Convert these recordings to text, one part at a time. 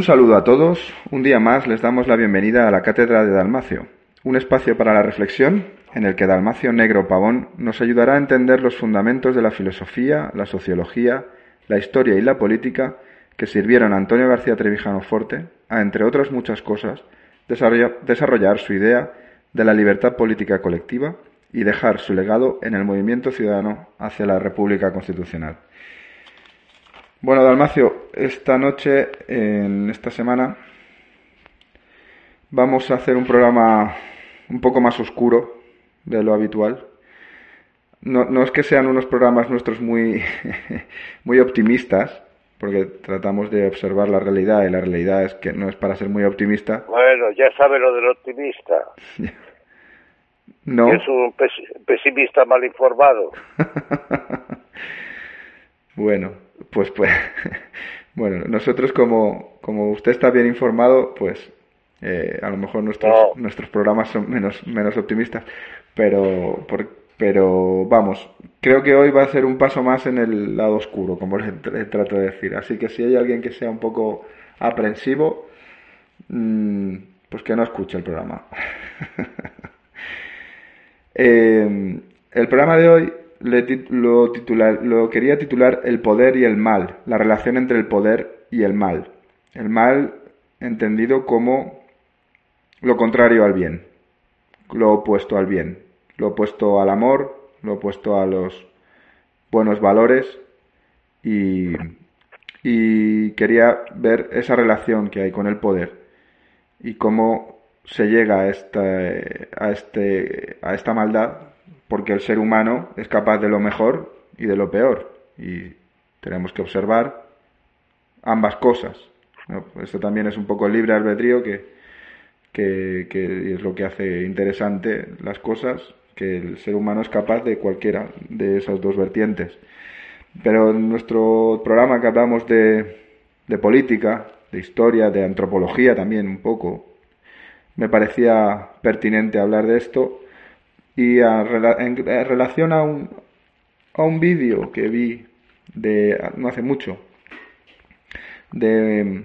Un saludo a todos. Un día más les damos la bienvenida a la Cátedra de Dalmacio, un espacio para la reflexión en el que Dalmacio Negro Pavón nos ayudará a entender los fundamentos de la filosofía, la sociología, la historia y la política que sirvieron a Antonio García Trevijano Forte a, entre otras muchas cosas, desarrollar su idea de la libertad política colectiva y dejar su legado en el movimiento ciudadano hacia la República Constitucional. Bueno, Dalmacio, esta noche, en esta semana, vamos a hacer un programa un poco más oscuro de lo habitual. No, no es que sean unos programas nuestros muy, muy optimistas, porque tratamos de observar la realidad y la realidad es que no es para ser muy optimista. Bueno, ya sabe lo del optimista. no. Es un pesimista mal informado. bueno, pues pues bueno, nosotros como, como usted está bien informado, pues eh, a lo mejor nuestros, nuestros programas son menos, menos optimistas, pero, pero vamos, creo que hoy va a ser un paso más en el lado oscuro, como le, trato de decir. Así que si hay alguien que sea un poco aprensivo, mmm, pues que no escuche el programa. eh, el programa de hoy lo, titular, lo quería titular El poder y el mal, la relación entre el poder y el mal. El mal entendido como lo contrario al bien, lo opuesto al bien, lo opuesto al amor, lo opuesto a los buenos valores y, y quería ver esa relación que hay con el poder y cómo se llega a esta, a este, a esta maldad porque el ser humano es capaz de lo mejor y de lo peor y tenemos que observar ambas cosas. Esto también es un poco el libre albedrío que, que, es lo que hace interesante las cosas, que el ser humano es capaz de cualquiera de esas dos vertientes. Pero en nuestro programa que hablamos de, de política, de historia, de antropología también un poco, me parecía pertinente hablar de esto y en, relación a un, a un vídeo que vi de no hace mucho de em,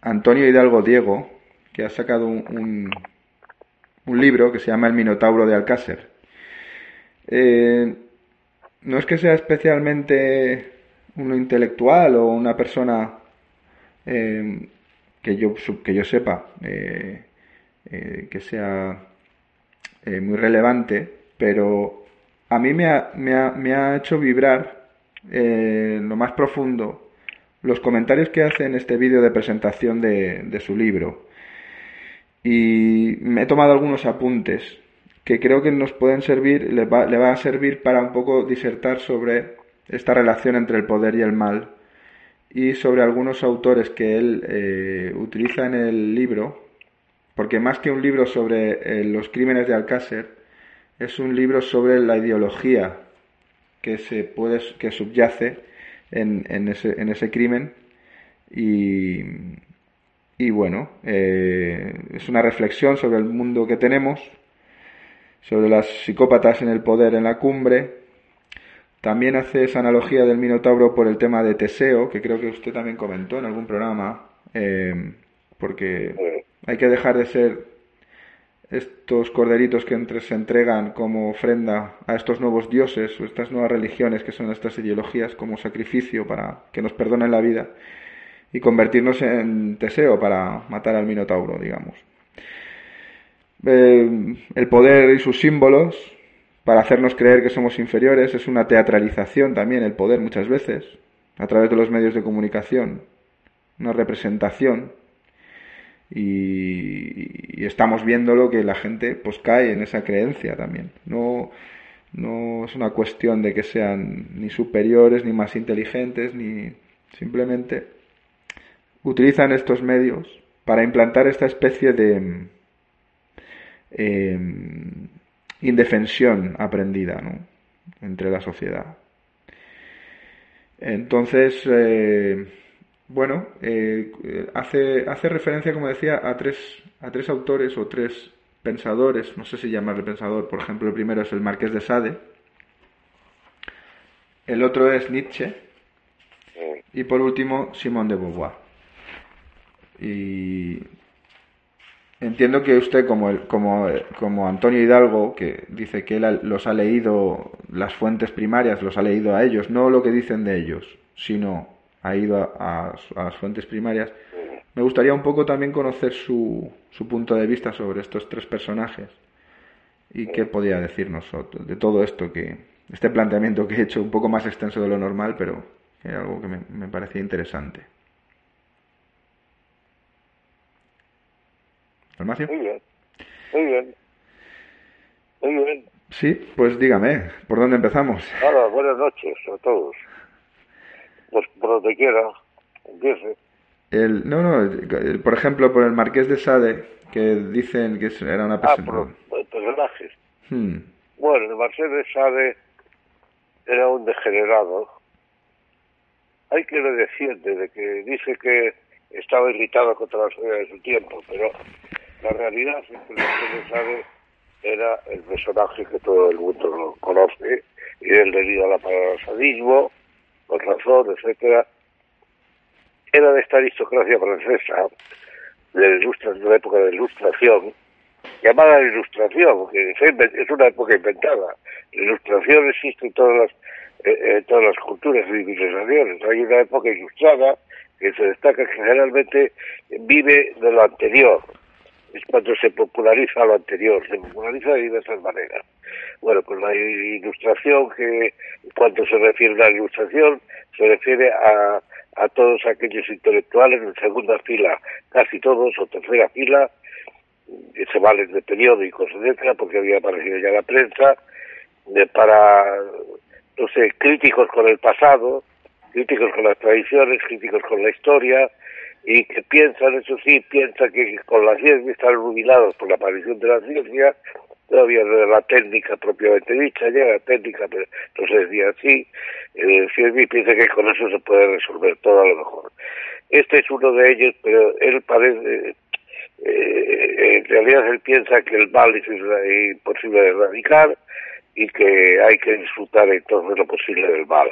Antonio Hidalgo Diego, que ha sacado un, un, libro que se llama El Minotauro de Alcácer. Eh, no es que sea especialmente un intelectual o una persona em, que, yo, que yo sepa eh, eh, que sea eh, muy relevante, pero a mí me ha, me ha, hecho vibrar eh, lo más profundo los comentarios que hace en este vídeo de presentación de, su libro. Y me he tomado algunos apuntes que creo que nos pueden servir, le va, le va a servir para un poco disertar sobre esta relación entre el poder y el mal y sobre algunos autores que él eh, utiliza en el libro porque más que un libro sobre eh, los crímenes de Alcácer, es un libro sobre la ideología que se puede que subyace en, en, ese, en ese, crimen. Y, y bueno eh, es una reflexión sobre el mundo que tenemos sobre las psicópatas en el poder en la cumbre. También hace esa analogía del Minotauro por el tema de Teseo que creo que usted también comentó en algún programa eh, porque hay que dejar de ser estos corderitos que entre, se entregan como ofrenda a estos nuevos dioses o estas nuevas religiones que son estas ideologías como sacrificio para que nos perdonen la vida y convertirnos en Teseo para matar al Minotauro, digamos. Eh, el poder y sus símbolos para hacernos creer que somos inferiores es una teatralización también el poder muchas veces a través de los medios de comunicación, una representación y, estamos viéndolo que la gente pues cae en esa creencia también. No, no es una cuestión de que sean ni superiores ni más inteligentes ni simplemente utilizan estos medios para implantar esta especie de em, indefensión aprendida ¿no? entre la sociedad. Entonces, eh, bueno, eh, hace, hace referencia, como decía, a tres, a tres autores o tres pensadores, no sé si llamarle pensador, por ejemplo, el primero es el Marqués de Sade, el otro es Nietzsche y por último Simón de Beauvoir. Y entiendo que usted, como, el, como, como Antonio Hidalgo, que dice que él los ha leído, las fuentes primarias, los ha leído a ellos, no lo que dicen de ellos, sino ha ido a, a las fuentes primarias. Me gustaría un poco también conocer su, su punto de vista sobre estos tres personajes y qué podía decirnos de todo esto que este planteamiento que he hecho un poco más extenso de lo normal pero es algo que me, me parecía interesante. Almacio muy bien. Muy bien. Muy bien. Sí pues dígame por dónde empezamos hola buenas noches a todos pues por donde quiera empiece el, no, no, por ejemplo, por el Marqués de Sade, que dicen que era una persona. Ah, por, personajes. Hmm. Bueno, el Marqués de Sade era un degenerado. Hay que le defiende, de que dice que estaba irritado contra la sociedad de su tiempo, pero la realidad es que el Marqués de Sade era el personaje que todo el mundo conoce, y él debido a la palabra sadismo, por razón, etcétera, era de esta aristocracia francesa, de, la época de Ilustración, llamada la Ilustración, porque es una época inventada. La Ilustración existe en todas las, eh, todas las culturas y civilizaciones. Hay una época ilustrada que se destaca que generalmente vive de lo anterior. Es cuando se populariza lo anterior, se populariza de diversas maneras. Bueno, pues la ilustración que cuando se refiere a la ilustración se refiere a a todos aquellos intelectuales en segunda fila, casi todos, o tercera fila, se valen de periódicos, etcétera, porque había aparecido ya la prensa, de, para, no sé, críticos con el pasado, críticos con las tradiciones, críticos con la historia, y que piensan, eso sí, piensan que con la ciencia están iluminados por la aparición de la ciencia, todavía de la técnica propiamente dicha, ya la técnica, pero no se decía así, eh, y piensa que con eso se puede resolver todo a lo mejor. Este es uno de ellos, pero él parece, eh, en realidad él piensa que el mal es imposible de erradicar y que hay que disfrutar entonces lo posible del mal.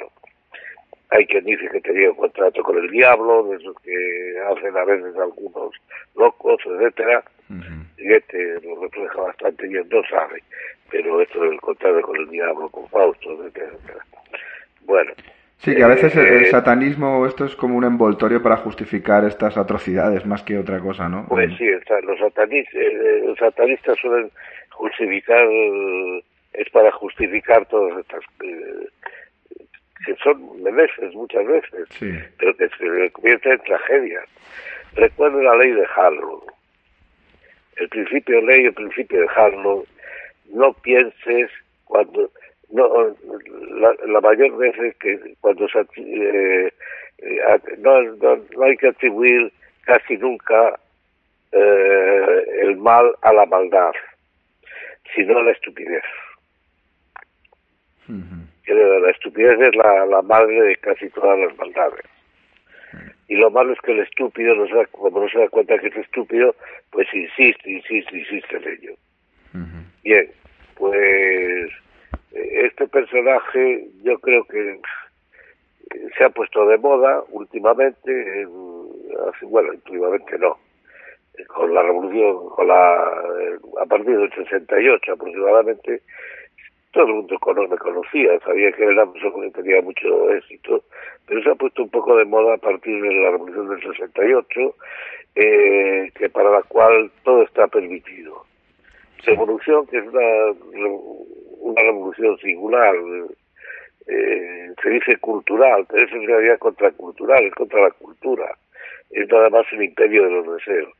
Hay quien dice que tenía un contrato con el diablo, de esos que hacen a veces algunos locos, etcétera, y este lo refleja bastante bien, no sabe, pero esto del contrato con el diablo, con Fausto, etcétera, etcétera. Bueno. Sí, que a veces el, eh, satanismo, esto es como un envoltorio para justificar estas atrocidades más que otra cosa, ¿no? Pues sí, los, satanistas, eh, los satanistas suelen justificar, es para justificar todas estas, eh, que son meneses muchas veces, pero que se convierten en tragedias. Recuerdo la ley de Harlow. El principio de ley, el principio de Harlow, no pienses cuando no la, la mayor veces que cuando se eh, eh, no, no, hay que atribuir casi nunca eh, el mal a la maldad sino a la estupidez la estupidez es la, la madre de casi todas las maldades. Y lo malo es que el estúpido no se como no se da cuenta que es estúpido pues insiste insiste insiste en ello. Bien pues este personaje yo creo que se ha puesto de moda últimamente, bueno, últimamente no, con la revolución, con la, a partir del 68 aproximadamente, todo el mundo me conocía, sabía que era que tenía mucho éxito, pero se ha puesto un poco de moda a partir de la revolución del 68, eh, que para la cual todo está permitido. Revolución, que es una una revolución singular, eh, se dice cultural, pero es en realidad contracultural, es contra la cultura, es nada más el imperio de los deseos,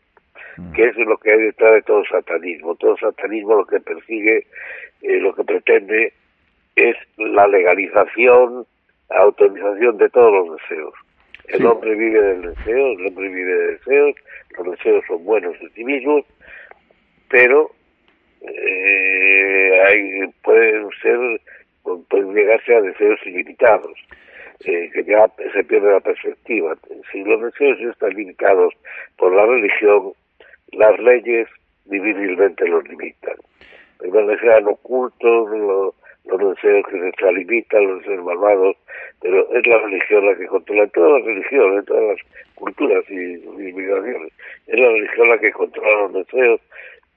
que es lo que hay detrás de todo satanismo. Todo satanismo lo que persigue, eh, lo que pretende es la legalización, la autorización de todos los deseos. El hombre vive del deseo, el hombre vive de deseos, los deseos son buenos en sí mismos, pero eh, hay, pueden ser, pueden llegarse a deseos ilimitados, eh, que ya se pierde la perspectiva. Si los deseos están limitados por la religión, las leyes difícilmente los limitan. Sean ocultos, los, los deseos que se extralimitan, los deseos malvados, pero es la religión la que controla, en todas las religiones, en todas las culturas y civilizaciones, es la religión la que controla los deseos,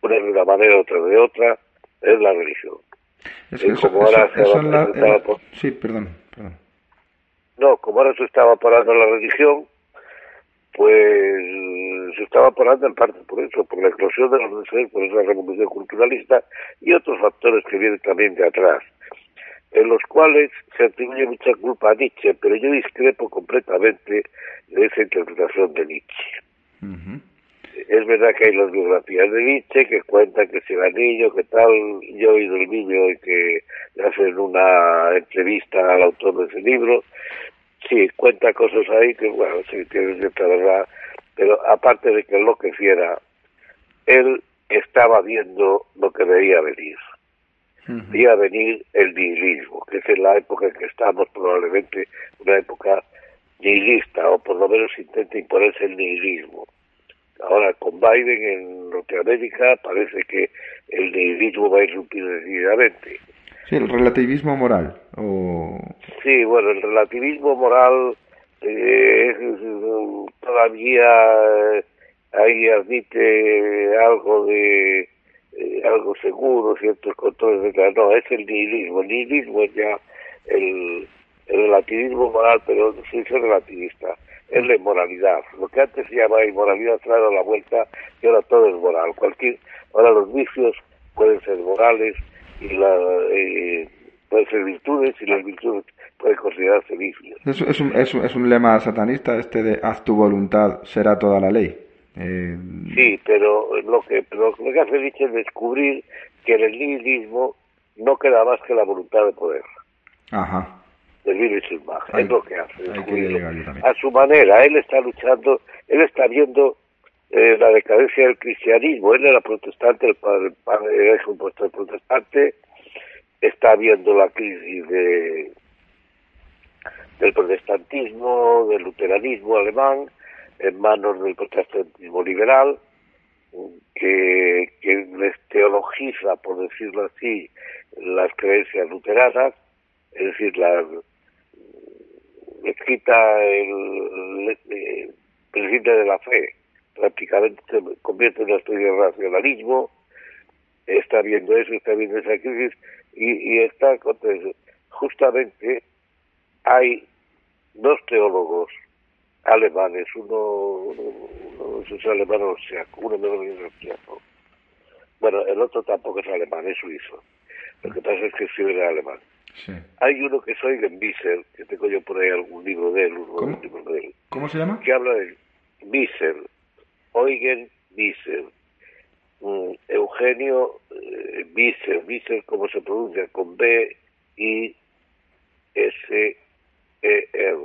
una de una manera, otra de otra, es la religión. Es que como ahora se Sí, perdón, perdón. No, como ahora se estaba parando la religión, pues se estaba parando en parte por eso, por la explosión de los deseos, por esa revolución culturalista y otros factores que vienen también de atrás, en los cuales se atribuye mucha culpa a Nietzsche, pero yo discrepo completamente de esa interpretación de Nietzsche. Es verdad que hay las biografías de Nietzsche que cuentan que si era niño, que tal, yo he oído el niño y que le hacen una entrevista al autor de ese libro, sí, cuenta cosas ahí que, bueno, sí, tiene cierta verdad, pero aparte de que enloqueciera, él estaba viendo lo que veía venir. Veía venir el nihilismo, que es en la época en que estamos, probablemente una época nihilista, o por lo menos intenta imponerse el nihilismo. Ahora, con Biden en Norteamérica, parece que el nihilismo va a irrumpir decididamente. Sí, el relativismo moral. O... Sí, bueno, el relativismo moral eh, todavía eh, ahí admite algo de eh, algo seguro, ciertos controles, de no, es el nihilismo. El nihilismo es ya el, relativismo moral, pero no soy relativista, es la inmoralidad. Lo que antes se llamaba inmoralidad a la vuelta y ahora todo es moral. Cualquier, ahora los vicios pueden ser morales, y la, eh, puede ser virtudes y las virtudes pueden considerarse vicios. Es, es, un, es, es, un lema satanista este de haz tu voluntad, será toda la ley. Eh... Sí, pero lo que, lo que hace Nietzsche es descubrir que en el nihilismo no queda más que la voluntad de poder. Ajá. Del virus es lo que hace. a su manera, él está luchando, él está viendo eh, la decadencia del cristianismo. Él era protestante, el padre, el padre es un protestante, está viendo la crisis de, del protestantismo, del luteranismo alemán, en manos del protestantismo liberal, que, les teologiza, por decirlo así, las creencias luteranas, es decir, la, les quita el, principio de la fe prácticamente se convierte en una especie de racionalismo, está viendo eso, está viendo esa crisis y, está justamente hay dos teólogos alemanes, uno, uno, es alemán austriaco, uno menos es austriaco. Bueno, el otro tampoco es alemán, es suizo. Lo que pasa es que escribe en alemán. Hay uno que es Eugen Visser, que tengo yo por ahí algún libro de él, ¿Cómo? de él. ¿Cómo se llama? Que habla de Visser, Eugen Visser. Eugenio eh, Visser, ¿cómo se pronuncia? Con B, I, S, E, R.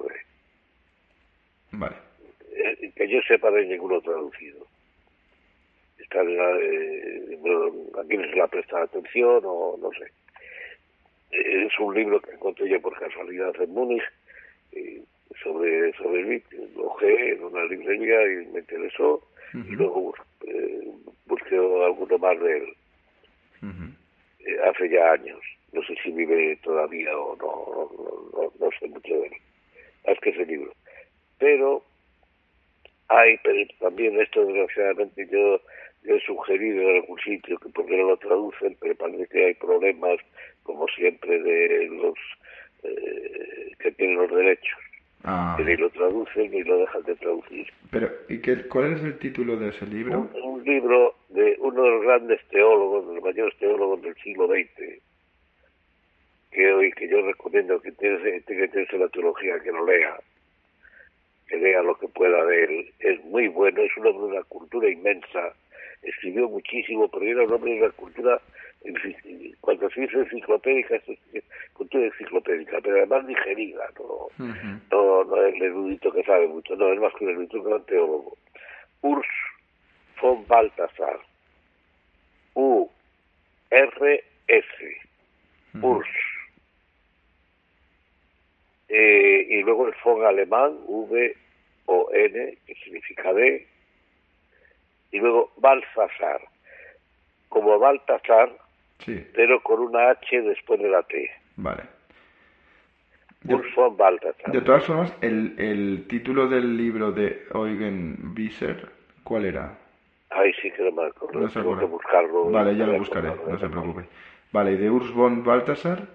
Vale. Eh, que yo sepa de ninguno traducido. Está en la, eh, aquí no se le ha prestado atención o no sé. Eh, es un libro que encontré yo por casualidad en Múnich sobre, sobre el lo en una librería y me interesó y luego eh, busqué alguno más de él. Eh, hace ya años. No sé si vive todavía o no, no, sé mucho de él. Es que ese libro. Pero hay, pero también esto desgraciadamente yo, he sugerido en algún sitio que porque no lo traducen, pero parece que hay problemas, como siempre, de los eh, que tienen los derechos. Ah. Que ni lo traducen ni lo dejan de traducir. Pero, ¿y qué, cuál es el título de ese libro? Un, libro de uno de los grandes teólogos, de los mayores teólogos del siglo XX, que hoy que yo recomiendo que tiene, que tener la teología, que lo lea, que lea lo que pueda de él. Es muy bueno, es un hombre de una cultura inmensa, escribió muchísimo, pero era un hombre de una cultura cuando se dice enciclopédica, es cultura enciclopédica, pero además digerida, no, no, no es el erudito que sabe mucho, no, es más que un erudito que un teólogo. Urs von Balthasar, U-R-S, Urs. Eh, y luego el von alemán, V-O-N, que significa D, y luego Balthasar. Como Balthasar, pero con una H después de la T. Vale. Urs von Balthasar. De todas formas, el, el título del libro de Eugen Wieser, ¿cuál era? Ay, sí que no me acuerdo. No Tengo que buscarlo. Vale, ya lo buscaré, no se preocupe. Vale, ¿y de Urs von Balthasar?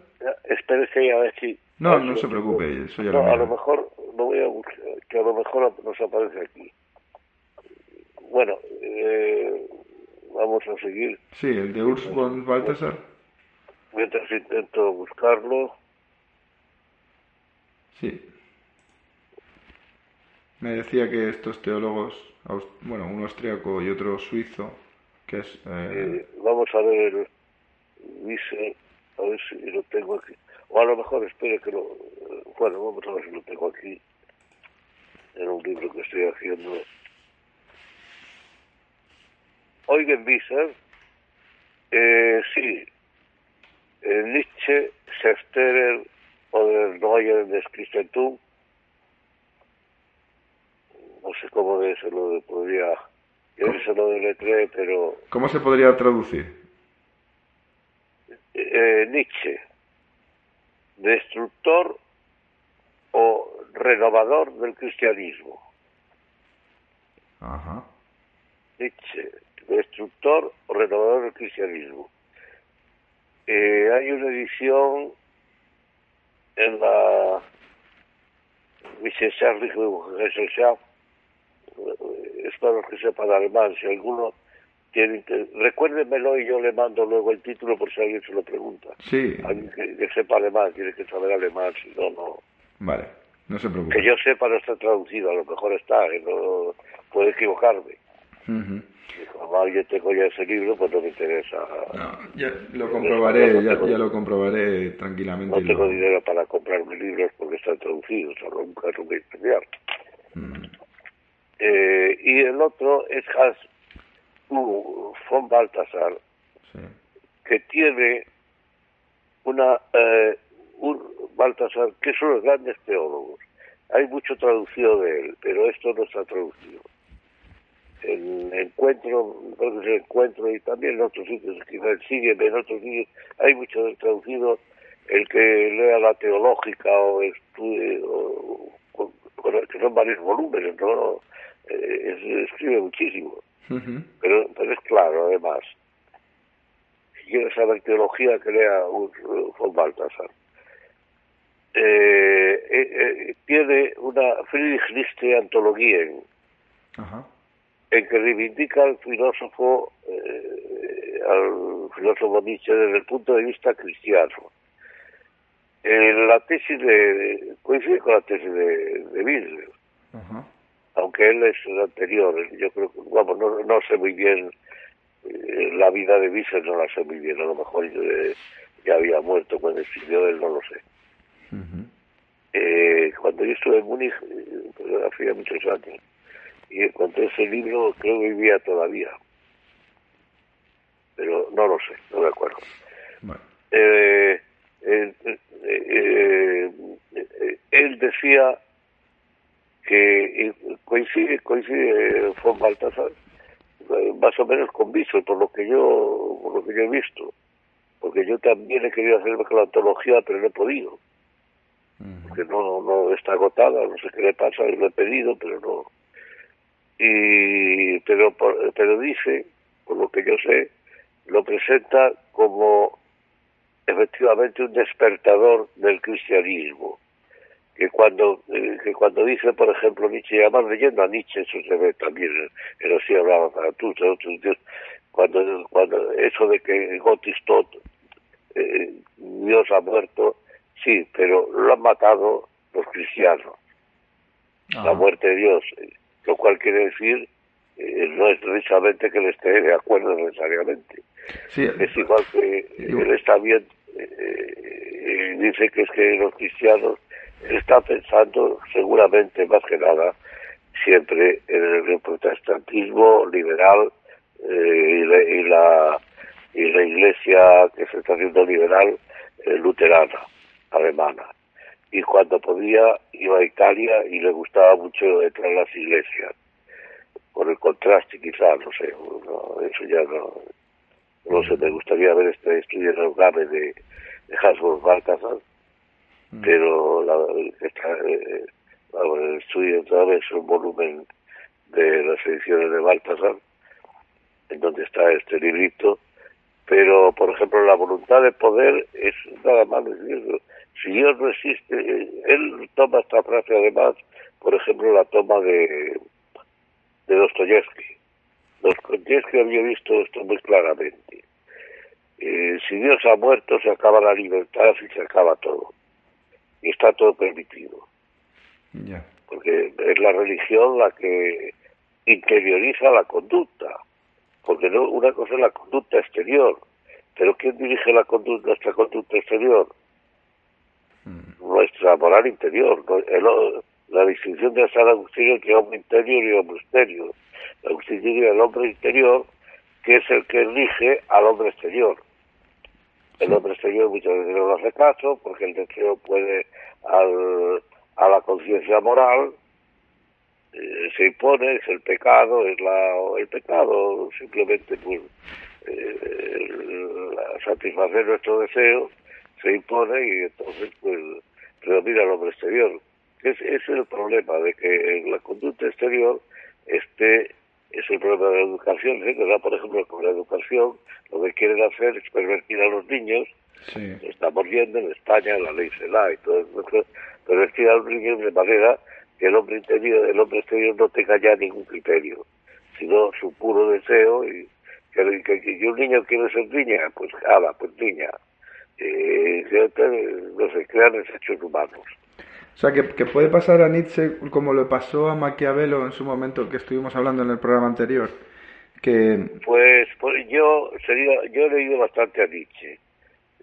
Espérese a ver si... No, no se preocupe, eso ya no, lo a lo mejor, no voy a buscar, que a lo mejor nos aparece aquí. Bueno, eh, vamos a seguir. Sí, el de Urs von Balthasar. Mientras intento buscarlo. Sí. Me decía que estos teólogos, bueno, uno austriaco y otro suizo, que es... Eh... vamos a ver, dice, a ver si lo tengo aquí. O a lo mejor espere que lo... Bueno, vamos a ver si lo tengo aquí, en un libro que estoy haciendo. Eugen Wieser, eh, sí, eh, Nietzsche, Schefterer oder Neuer des Christentum, no sé cómo se lo podría, yo se lo deletré, pero... ¿Cómo se podría traducir? Eh, Nietzsche, destructor o renovador del cristianismo. Ajá. Nietzsche, destructor o renovador del cristianismo. Eh, hay una edición en la Gesellschaft, es para los que sepan alemán, si alguno tiene recuérdemelo y yo le mando luego el título por si alguien se lo pregunta. Sí. Alguien que, sepa alemán, tiene que saber alemán, si no, no. Vale, no se preocupe. Que yo sepa no está traducido, a lo mejor está, no puede equivocarme. Uh como alguien tengo ya ese libro, pues no me interesa. No, ya lo comprobaré, ya, lo comprobaré tranquilamente. No tengo dinero para comprarme libros porque están traducidos, solo un caso muy especial. Mm. Eh, y el otro es Hans von Baltasar, que tiene una... Eh, un Baltasar, que son los grandes teólogos. Hay mucho traducido de él, pero esto no está traducido el encuentro, es el encuentro y también en otros sitios, quizás sigue en otros sitios, hay mucho traducido, el que lea la teológica o estudie, o, que son varios volúmenes, ¿no? Eh, escribe muchísimo, pero, pero es claro, además. Si quieres saber teología, que lea un, von Baltasar. Eh, eh, tiene una Friedrich Liste Antologien, Ajá en que reivindica al filósofo, eh, al filósofo Nietzsche desde el punto de vista cristiano. la tesis de, coincide con la tesis de, de aunque él es el anterior, yo creo que, vamos, no, sé muy bien eh, la vida de Wiesel, no la sé muy bien, a lo mejor eh, ya había muerto cuando escribió él, no lo sé. cuando yo estuve en Múnich, hace muchos años, y encontré ese libro, creo que vivía todavía. Pero no lo sé, no me acuerdo. Eh, eh, eh, él decía que coincide, coincide con Baltasar, más o menos con Víctor, por lo que yo, por lo que yo he visto. Porque yo también he querido hacerme con la antología, pero no he podido. Porque no, no está agotada, no sé qué le pasa, lo he pedido, pero no, y pero pero dice por lo que yo sé lo presenta como efectivamente un despertador del cristianismo que cuando eh, que cuando dice por ejemplo Nietzsche y además leyendo a Nietzsche eso se ve también en así hablaba para tú otros dios cuando cuando eso de que Gotistot eh, Dios ha muerto sí pero lo han matado los cristianos la muerte de Dios lo cual quiere decir eh, no es precisamente que él esté de acuerdo necesariamente. es igual que él está bien, eh, dice que es que los cristianos está pensando seguramente más que nada siempre en el protestantismo liberal eh, y, la, y la iglesia que se está haciendo liberal luterana alemana y cuando podía iba a Italia y le gustaba mucho entrar a las iglesias. Por el contraste quizás, no sé, eso ya no, no sé, me gustaría ver este estudio en GAME de, de Hans Balthasar, mm. pero la, eh, el estudio todavía es un volumen de las ediciones de Baltasar, en donde está este librito, pero por ejemplo la voluntad de poder es nada más Si Dios no existe, él toma esta frase además, por ejemplo la toma de, de Dostoyevsky. Dostoyevsky había visto esto muy claramente. Eh, si Dios ha muerto, se acaba la libertad y se acaba todo. Y está todo permitido. Porque es la religión la que interioriza la conducta. Porque no, una cosa es la conducta exterior. Pero ¿quién dirige la conducta, nuestra conducta exterior? Nuestra moral interior. la distinción de San Agustín entre hombre interior y hombre exterior. Agustín diría el hombre interior, que es el que elige al hombre exterior. El hombre exterior muchas veces no hace caso porque el deseo puede al, a la conciencia moral eh, se impone, es el pecado, es la, el pecado simplemente pues eh, satisfacer nuestro deseo se impone y entonces pues predomina el hombre exterior. Ese es el problema de que en la conducta exterior esté es el problema de la educación, ¿eh? Por ejemplo, con la educación, lo que quieren hacer es pervertir a los niños. Estamos viendo en España, la ley se da y todo eso, pervertir a los niños de manera que el hombre interior, el hombre exterior no tenga ya ningún criterio, sino su puro deseo y que, un niño quiere ser niña, pues ala, pues niña. Eh, se crean hechos humanos. O sea, que, puede pasar a Nietzsche como le pasó a Maquiavelo en su momento que estuvimos hablando en el programa anterior. Que... Pues, pues yo sería, yo he leído bastante a Nietzsche.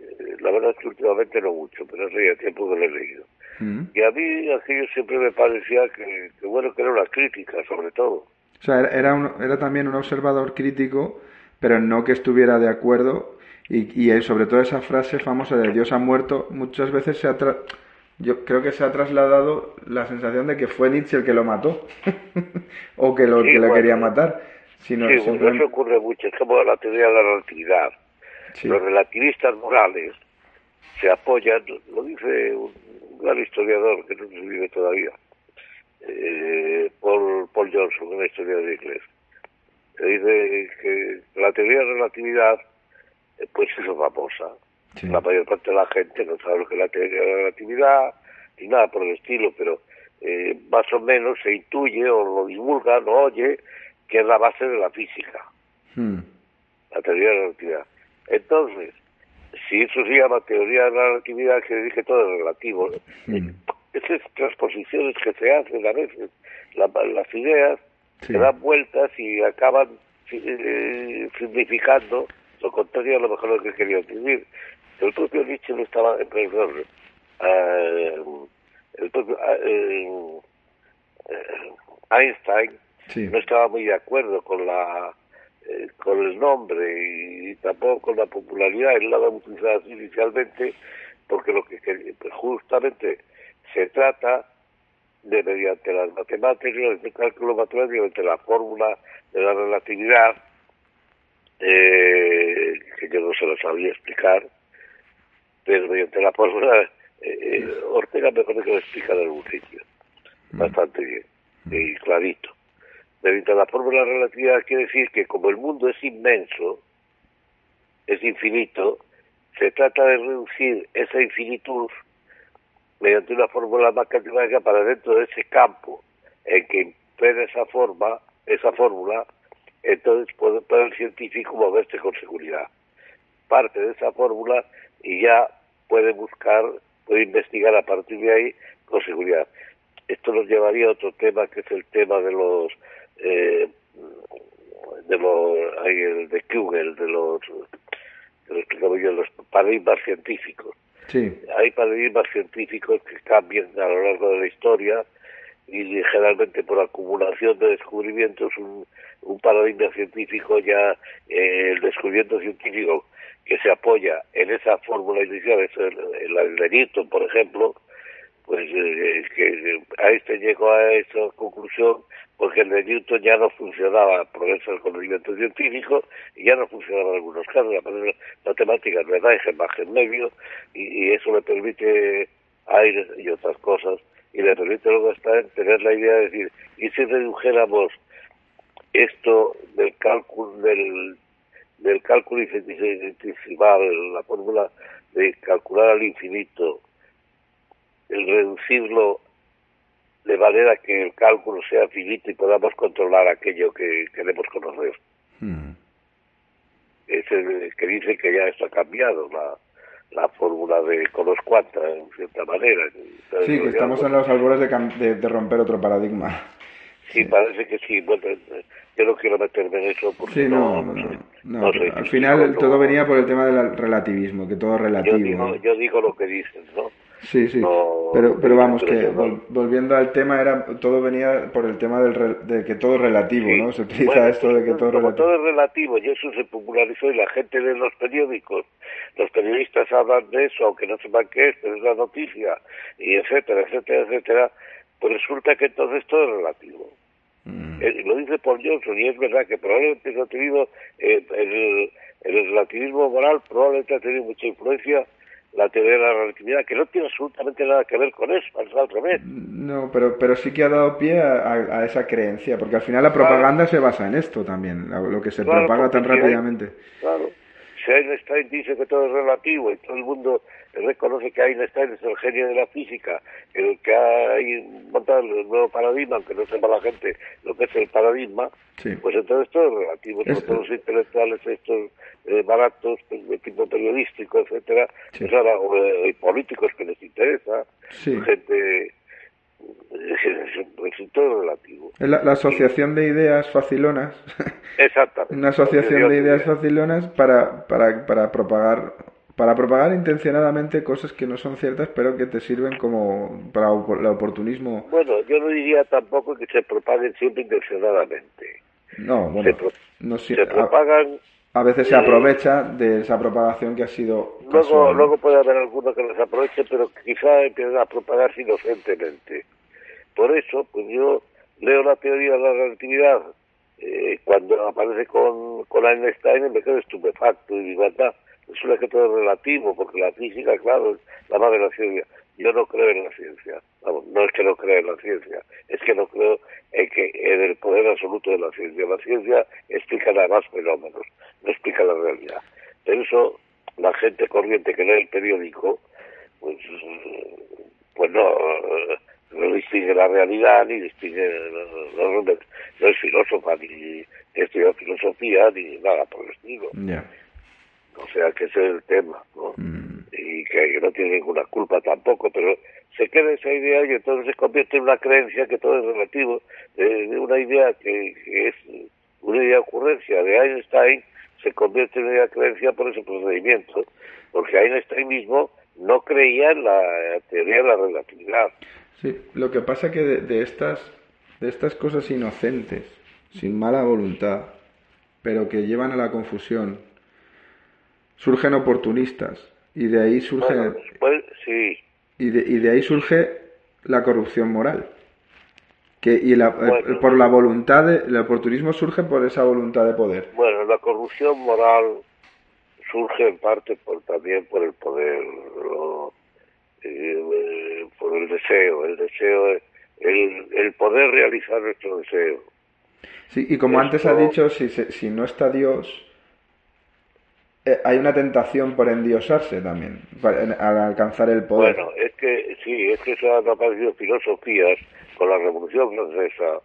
Eh, la verdad es que últimamente no mucho, pero hace tiempo que lo he leído. Mm. Y a mí aquello siempre me parecía que, bueno, que era una crítica, sobre todo. O sea, era, era también un observador crítico, pero no que estuviera de acuerdo. Y, y sobre todo esa frase famosa de Dios ha muerto, muchas veces se ha, yo creo que se ha trasladado la sensación de que fue Nietzsche el que lo mató o que lo que le quería matar. Sino sí, eso ocurre mucho, es como la teoría de la relatividad. Los relativistas morales se apoyan, lo dice un gran historiador que no se vive todavía, eh, Paul, Paul Johnson, una historia de inglés. Dice que la teoría de la relatividad eh, pues es famosa la mayor parte de la gente no sabe lo que es la teoría de la relatividad ni nada por el estilo, pero eh, más o menos se intuye o lo divulga, lo oye, que es la base de la física, hmm. la teoría de la relatividad. Entonces, si eso se llama teoría de la relatividad, que dice todo es relativo. Hmm. Esas transposiciones que se hacen a veces, las ideas se dan vueltas y acaban eh, significando lo contrario a lo mejor lo que quería decir. El propio Nietzsche no estaba, eh, perdón, eh, el propio eh, Einstein no estaba muy de acuerdo con la con el nombre y, tampoco con la popularidad. Él la había utilizado inicialmente porque lo que pues justamente se trata de mediante las matemáticas, el cálculo matemático, mediante la fórmula de la relatividad, que yo no se lo sabía explicar, pero mediante la fórmula, eh, eh, Ortega mejor que lo explica en algún sitio, mm. bastante bien mm. y clarito. Mediante la fórmula de relatividad quiere decir que como el mundo es inmenso, es infinito, se trata de reducir esa infinitud mediante una fórmula matemática para dentro de ese campo en que impere esa forma, esa fórmula, entonces puede, puede el científico moverse con seguridad. Parte de esa fórmula y ya puede buscar, puede investigar a partir de ahí con seguridad. Esto nos llevaría a otro tema que es el tema de los eh, de los el de Kugel, de los de los, paradigmas científicos. Sí. Hay paradigmas científicos que cambian a lo largo de la historia y generalmente por acumulación de descubrimientos un, paradigma científico ya eh, el descubrimiento científico que se apoya en esa fórmula inicial, en la de Newton, por ejemplo, pues eh, que Einstein llegó a esa conclusión porque el de Newton ya no funcionaba, progreso del conocimiento científico, y ya no funcionaba en algunos casos, la matemática no da ese margen medio, y, eso le permite aire y otras cosas, y le permite luego estar tener la idea de decir, ¿y si redujéramos esto del cálculo del, del cálculo infinitesimal, la fórmula de calcular al infinito, el reducirlo de manera que el cálculo sea finito y podamos controlar aquello que queremos conocer. Hmm. Es el que dice que ya está cambiado la, la fórmula de Colos Cuanta, en cierta manera. sí, que estamos en los albores de, de, romper otro paradigma. Sí, parece que sí. Bueno, yo no quiero meterme en eso porque no, no, al final todo venía por el tema del relativismo, que todo es relativo. Yo digo, yo digo lo que dicen, ¿no? Sí, sí. pero, pero vamos, que volviendo al tema, era todo venía por el tema del de que todo es relativo, ¿no? Se utiliza esto de que todo es relativo. Todo es relativo y eso se popularizó y la gente lee los periódicos. Los periodistas hablan de eso, aunque no sepan qué es, pero es la noticia, y etcétera, etcétera, etcétera. Pues resulta que entonces todo es relativo. Mm. Eh, lo dice Paul Johnson y es verdad que probablemente ha tenido eh, el, el relativismo moral probablemente ha tenido mucha influencia la teoría de la relatividad, que no tiene absolutamente nada que ver con eso, al revés. No, pero, pero sí que ha dado pie a, esa creencia, porque al final la propaganda se basa en esto también, lo que se propaga tan rápidamente. claro, si Einstein dice que todo es relativo y todo el mundo reconoce que Einstein es el genio de la física, el que ha montado el nuevo paradigma, aunque no sepa la gente lo que es el paradigma, pues entonces todo es relativo, sobre todo los intelectuales estos eh, baratos de tipo periodístico, etcétera, pues o, eh, políticos que les interesa, gente es todo relativo. La, la, asociación de ideas facilonas. Exactamente. Una asociación de ideas facilonas para, para, para propagar para propagar intencionadamente cosas que no son ciertas, pero que te sirven como para el oportunismo. Bueno, yo no diría tampoco que se propaguen siempre intencionadamente. No, bueno, no se propagan. A, veces se aprovecha de esa propagación que ha sido. Luego, luego puede haber alguno que les aproveche, pero quizá empiecen a propagarse inocentemente. Por eso, pues yo leo la teoría de la relatividad eh, cuando aparece con, con Einstein me quedo estupefacto y digo, anda, resulta que todo es relativo, porque la física, claro, es la madre de la ciencia. Yo no creo en la ciencia. no es que no crea en la ciencia, es que no creo en, que, en el poder absoluto de la ciencia. La ciencia explica nada más fenómenos, no explica la realidad. Por eso, la gente corriente que lee el periódico, pues, pues no, no distingue la realidad, ni distingue, no, no, es filósofa, ni estudia filosofía, ni nada por el estilo. O sea, que ese es el tema, ¿no? Mm. Y que, no tiene ninguna culpa tampoco, pero se queda esa idea y entonces se convierte en una creencia que todo es relativo, de, una idea que, es una idea de ocurrencia de Einstein, se convierte en una creencia por ese procedimiento, porque Einstein mismo no creía en la teoría de la relatividad. Sí, lo que pasa que de, estas, de estas cosas inocentes, sin mala voluntad, pero que llevan a la confusión, surgen oportunistas y de ahí surge sí. y, de, y de ahí surge la corrupción moral que y la, por la voluntad de, el oportunismo surge por esa voluntad de poder. Bueno la corrupción moral surge en parte por también por el poder eh, por el deseo. El deseo el, el poder realizar nuestro deseo. Sí y como antes ha dicho si si no está Dios eh, hay una tentación por endiosarse también, al alcanzar el poder. Bueno, es que sí, es que eso han aparecido filosofías con la Revolución Francesa,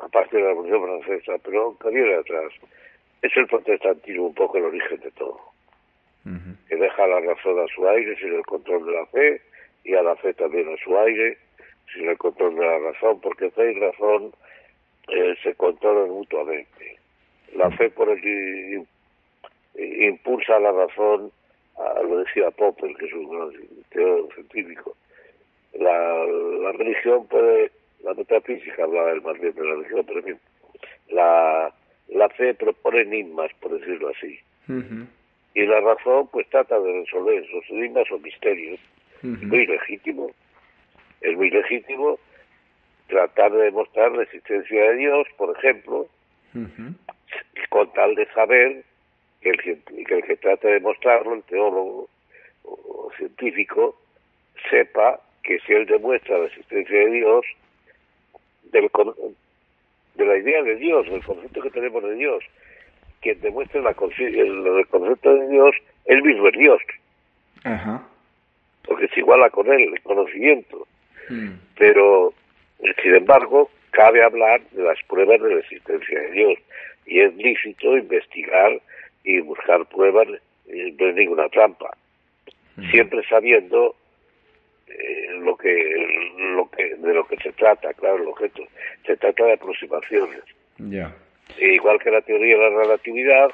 aparte de la Revolución Francesa, pero que viene atrás. Es el protestantismo un poco el origen de todo, que deja la razón a su aire sin el control de la fe, y a la fe también a su aire, sin el control de la razón, porque fe y razón eh, se controlan mutuamente. La fe por el impulsa la razón, a, lo decía Popper, que es un gran teórico científico. La, la religión puede, la metafísica hablaba el más bien de la religión, pero bien, la, la fe propone enigmas, por decirlo así. Y la razón, pues trata de resolver esos enigmas o misterios. Muy legítimo. Es muy legítimo tratar de demostrar la existencia de Dios, por ejemplo, con tal de saber que el, que el que trata de demostrarlo, el teólogo o científico, sepa que si él demuestra la existencia de Dios, del, de la idea de Dios, del concepto que tenemos de Dios, quien demuestre la, el, el concepto de Dios, él mismo es Dios. Porque se iguala con él, el conocimiento. Hmm. Pero, sin embargo, cabe hablar de las pruebas de la existencia de Dios. Y es lícito investigar y buscar pruebas, eh, no es ninguna trampa. Siempre sabiendo eh, lo que lo que de lo que se trata claro el objeto. Se trata de aproximaciones. E igual que la teoría de la relatividad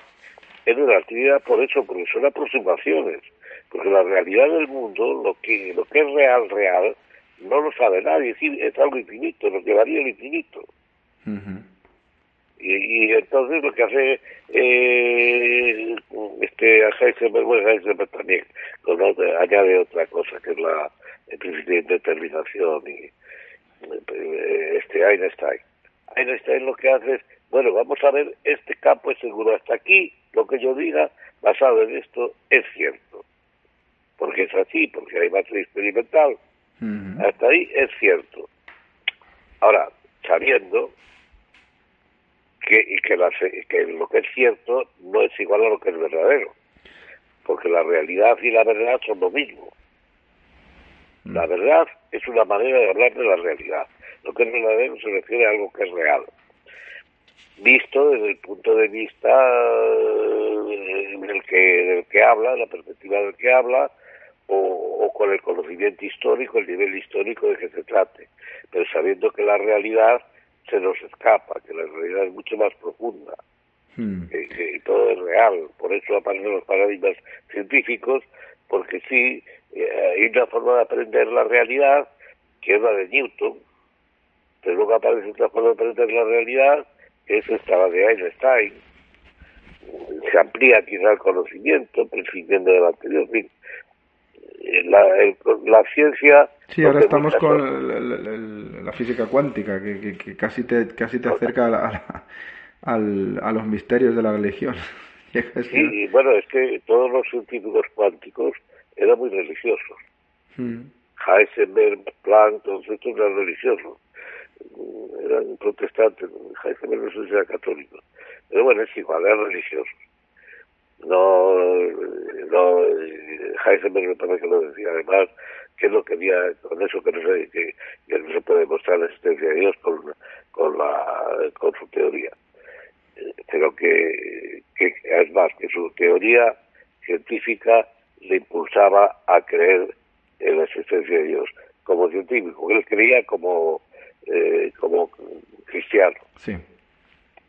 es una relatividad por eso porque son aproximaciones. Porque la realidad del mundo lo que lo que es real real no lo sabe nadie. Es, algo infinito lo que varía el infinito y, entonces lo que hace eh, este Heisenberg, bueno, Heisenberg también añade otra cosa que es la el principio de determinación y eh, este Einstein. Einstein lo que hace es, bueno, vamos a ver, este campo es seguro. Hasta aquí lo que yo diga, basado en esto, es cierto. Porque es así, porque hay base experimental. Hasta ahí es cierto. Ahora, sabiendo que, que, que lo que es cierto no es igual a lo que es verdadero. Porque la realidad y la verdad son lo mismo. La verdad es una manera de hablar de la realidad. Lo que es verdadero se refiere a algo que es real. Visto desde el punto de vista eh, del que, del que habla, la perspectiva del que habla, o, con el conocimiento histórico, el nivel histórico de que se trate. Pero sabiendo que la realidad se nos escapa, que la realidad es mucho más profunda. Hmm. Que, todo es real. Por eso aparecen los paradigmas científicos, porque sí, eh, hay una forma de aprender la realidad que es la de Newton, pero luego aparece otra forma de aprender la realidad que es esta la de Einstein. Se amplía quizá el conocimiento, prescindiendo del anterior. En fin, la, la ciencia... Sí, ahora estamos con la física cuántica, que, que, casi te casi te acerca a, a, a los misterios de la religión. sí, bueno, es que todos los científicos cuánticos eran muy religiosos. Mm. Heisenberg, Planck, todos estos eran religiosos. Eran protestantes. Heisenberg no sé si era católico. Pero bueno, es igual, eran religiosos. No, no, Heisenberg me parece que lo decía además, que no quería, con eso que no se, que, no se puede demostrar la existencia de Dios con, con, la, con su teoría. Pero que, que es más, que su teoría científica le impulsaba a creer en la existencia de Dios como científico. Él creía como, eh, como cristiano. Sí.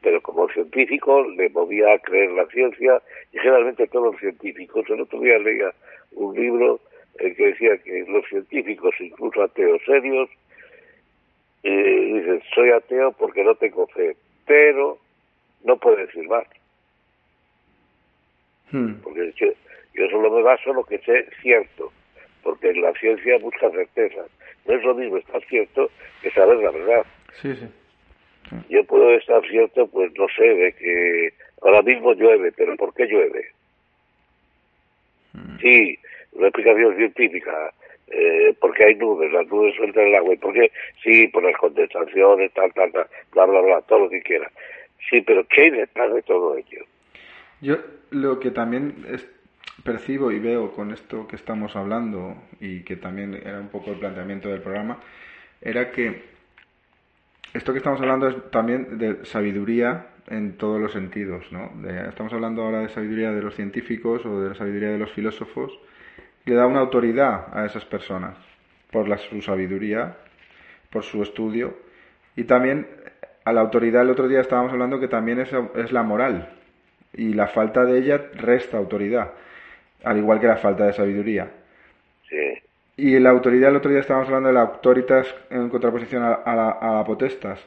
Pero como científico le movía a creer la ciencia y generalmente todos los científicos. El otro día leía un libro en que decía que los científicos, incluso ateos serios, eh, dicen, soy ateo porque no tengo fe, pero no puedo decir más. Hmm. Porque yo solo me baso en lo que sé cierto, porque la ciencia busca certezas. No es lo mismo estar cierto que saber la verdad. Sí, sí. Yo puedo estar cierto, pues no sé, de que ahora mismo llueve, pero ¿por qué llueve? Mm. Sí, una explicación científica, eh, porque hay nubes, las nubes sueltan el agua, y por qué, sí, por las condensaciones, tal, tal, tal, bla, bla, bla, todo lo que quiera. Sí, pero ¿qué hay detrás de todo ello? Yo lo que también es, percibo y veo con esto que estamos hablando y que también era un poco el planteamiento del programa, era que esto que estamos hablando es también de sabiduría en todos los sentidos, ¿no? estamos hablando ahora de sabiduría de los científicos o de la sabiduría de los filósofos, le da una autoridad a esas personas por la, su sabiduría, por su estudio y también a la autoridad el otro día estábamos hablando que también es, es la moral y la falta de ella resta autoridad al igual que la falta de sabiduría. Sí. Y la autoridad, el otro día estábamos hablando de la autoritas en contraposición a, la, potestas.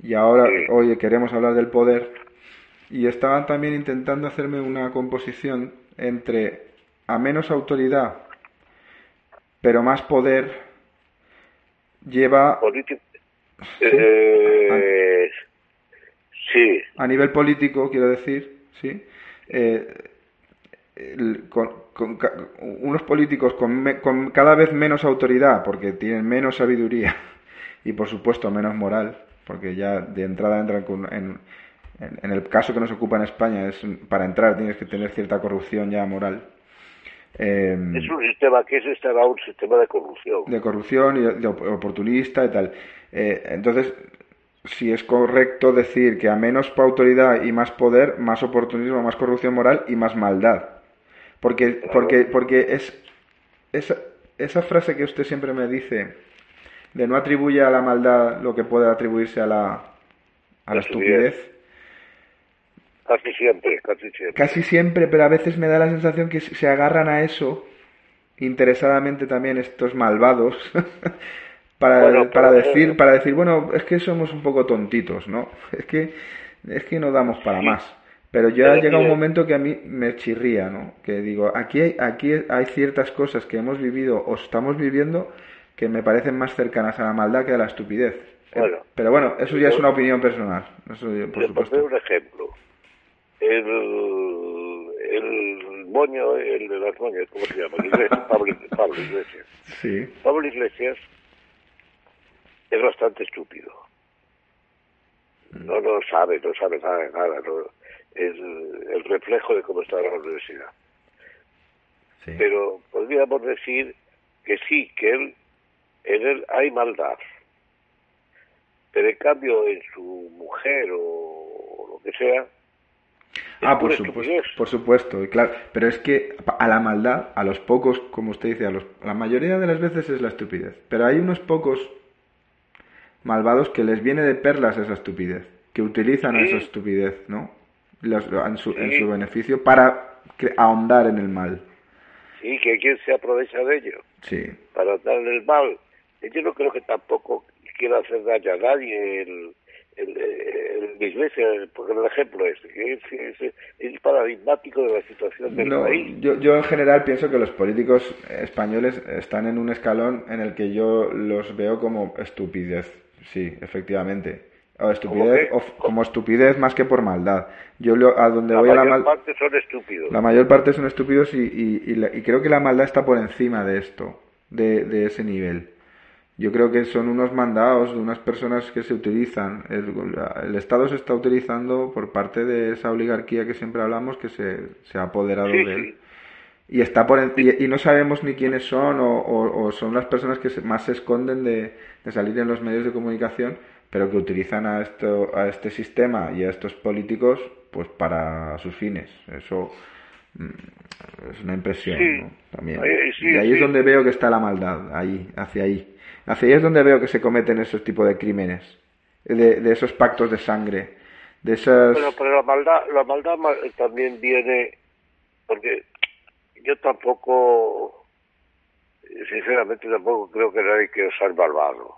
Y ahora, hoy queremos hablar del poder. Y estaban también intentando hacerme una composición entre a menos autoridad, pero más poder, lleva... Eh, sí. A nivel político, quiero decir, sí. Eh, con, unos políticos con, cada vez menos autoridad, porque tienen menos sabiduría y por supuesto menos moral, porque ya de entrada entran en, en, el caso que nos ocupa en España, es para entrar tienes que tener cierta corrupción ya moral. Em, es un sistema que es este un sistema de corrupción. De corrupción y de oportunista y tal. Eh, entonces, si es correcto decir que a menos autoridad y más poder, más oportunismo, más corrupción moral y más maldad. Porque, porque, porque es esa, esa frase que usted siempre me dice de no atribuye a la maldad lo que puede atribuirse a la, a la estupidez. Casi siempre, casi siempre. Casi siempre, pero a veces me da la sensación que se agarran a eso interesadamente también estos malvados para, para decir para decir bueno es que somos un poco tontitos no es que es que no damos para más pero ya llega un momento que a mí me chirría no que digo aquí hay, aquí hay ciertas cosas que hemos vivido o estamos viviendo que me parecen más cercanas a la maldad que a la estupidez. Pero bueno eso ya es una opinión personal. Eso por supuesto. un ejemplo. El, el moño el de las moñas cómo se llama Pablo, Pablo Iglesias. Sí. Pablo Iglesias es bastante estúpido. No lo sabe, no sabe nada de nada. El reflejo de cómo está la universidad. Pero podríamos decir que sí, que él, en él hay maldad. Pero en cambio en su mujer o lo que sea, Ah, por supuesto, por supuesto, claro. Pero es que a la maldad, a los pocos, como usted dice, a, los, la mayoría de las veces es la estupidez. Pero hay unos pocos malvados que les viene de perlas esa estupidez, que utilizan esa estupidez, ¿no? En, su, en su beneficio para ahondar en el mal. Sí, que quien se aprovecha de ello. Sí. Para ahondar en el mal. Yo no creo que tampoco quiera hacer daño a nadie el, el, el, iglesia, porque el ejemplo es, es, es, paradigmático de la situación del país. Yo, yo en general pienso que los políticos españoles están en un escalón en el que yo los veo como estupidez sí, efectivamente. O estupidez, como estupidez más que por maldad. Yo a donde voy a la mayor parte son estúpidos. La mayor parte son estúpidos y, y, creo que la maldad está por encima de esto, de, de, ese nivel. Yo creo que son unos mandados de unas personas que se utilizan. El, Estado se está utilizando por parte de esa oligarquía que siempre hablamos que se, se ha apoderado de él y está por y, no sabemos ni quiénes son o, son las personas que más se esconden de, salir en los medios de comunicación pero que utilizan a esto a este sistema y a estos políticos pues para sus fines. Eso mm, es una impresión también. Y ahí es donde veo que está la maldad ahí hacia ahí. Hacia ahí es donde veo que se cometen esos tipos de crímenes de, de esos pactos de sangre de esas pero, pero la maldad la maldad también viene porque yo tampoco, sinceramente tampoco creo que nadie quiera ser malvado.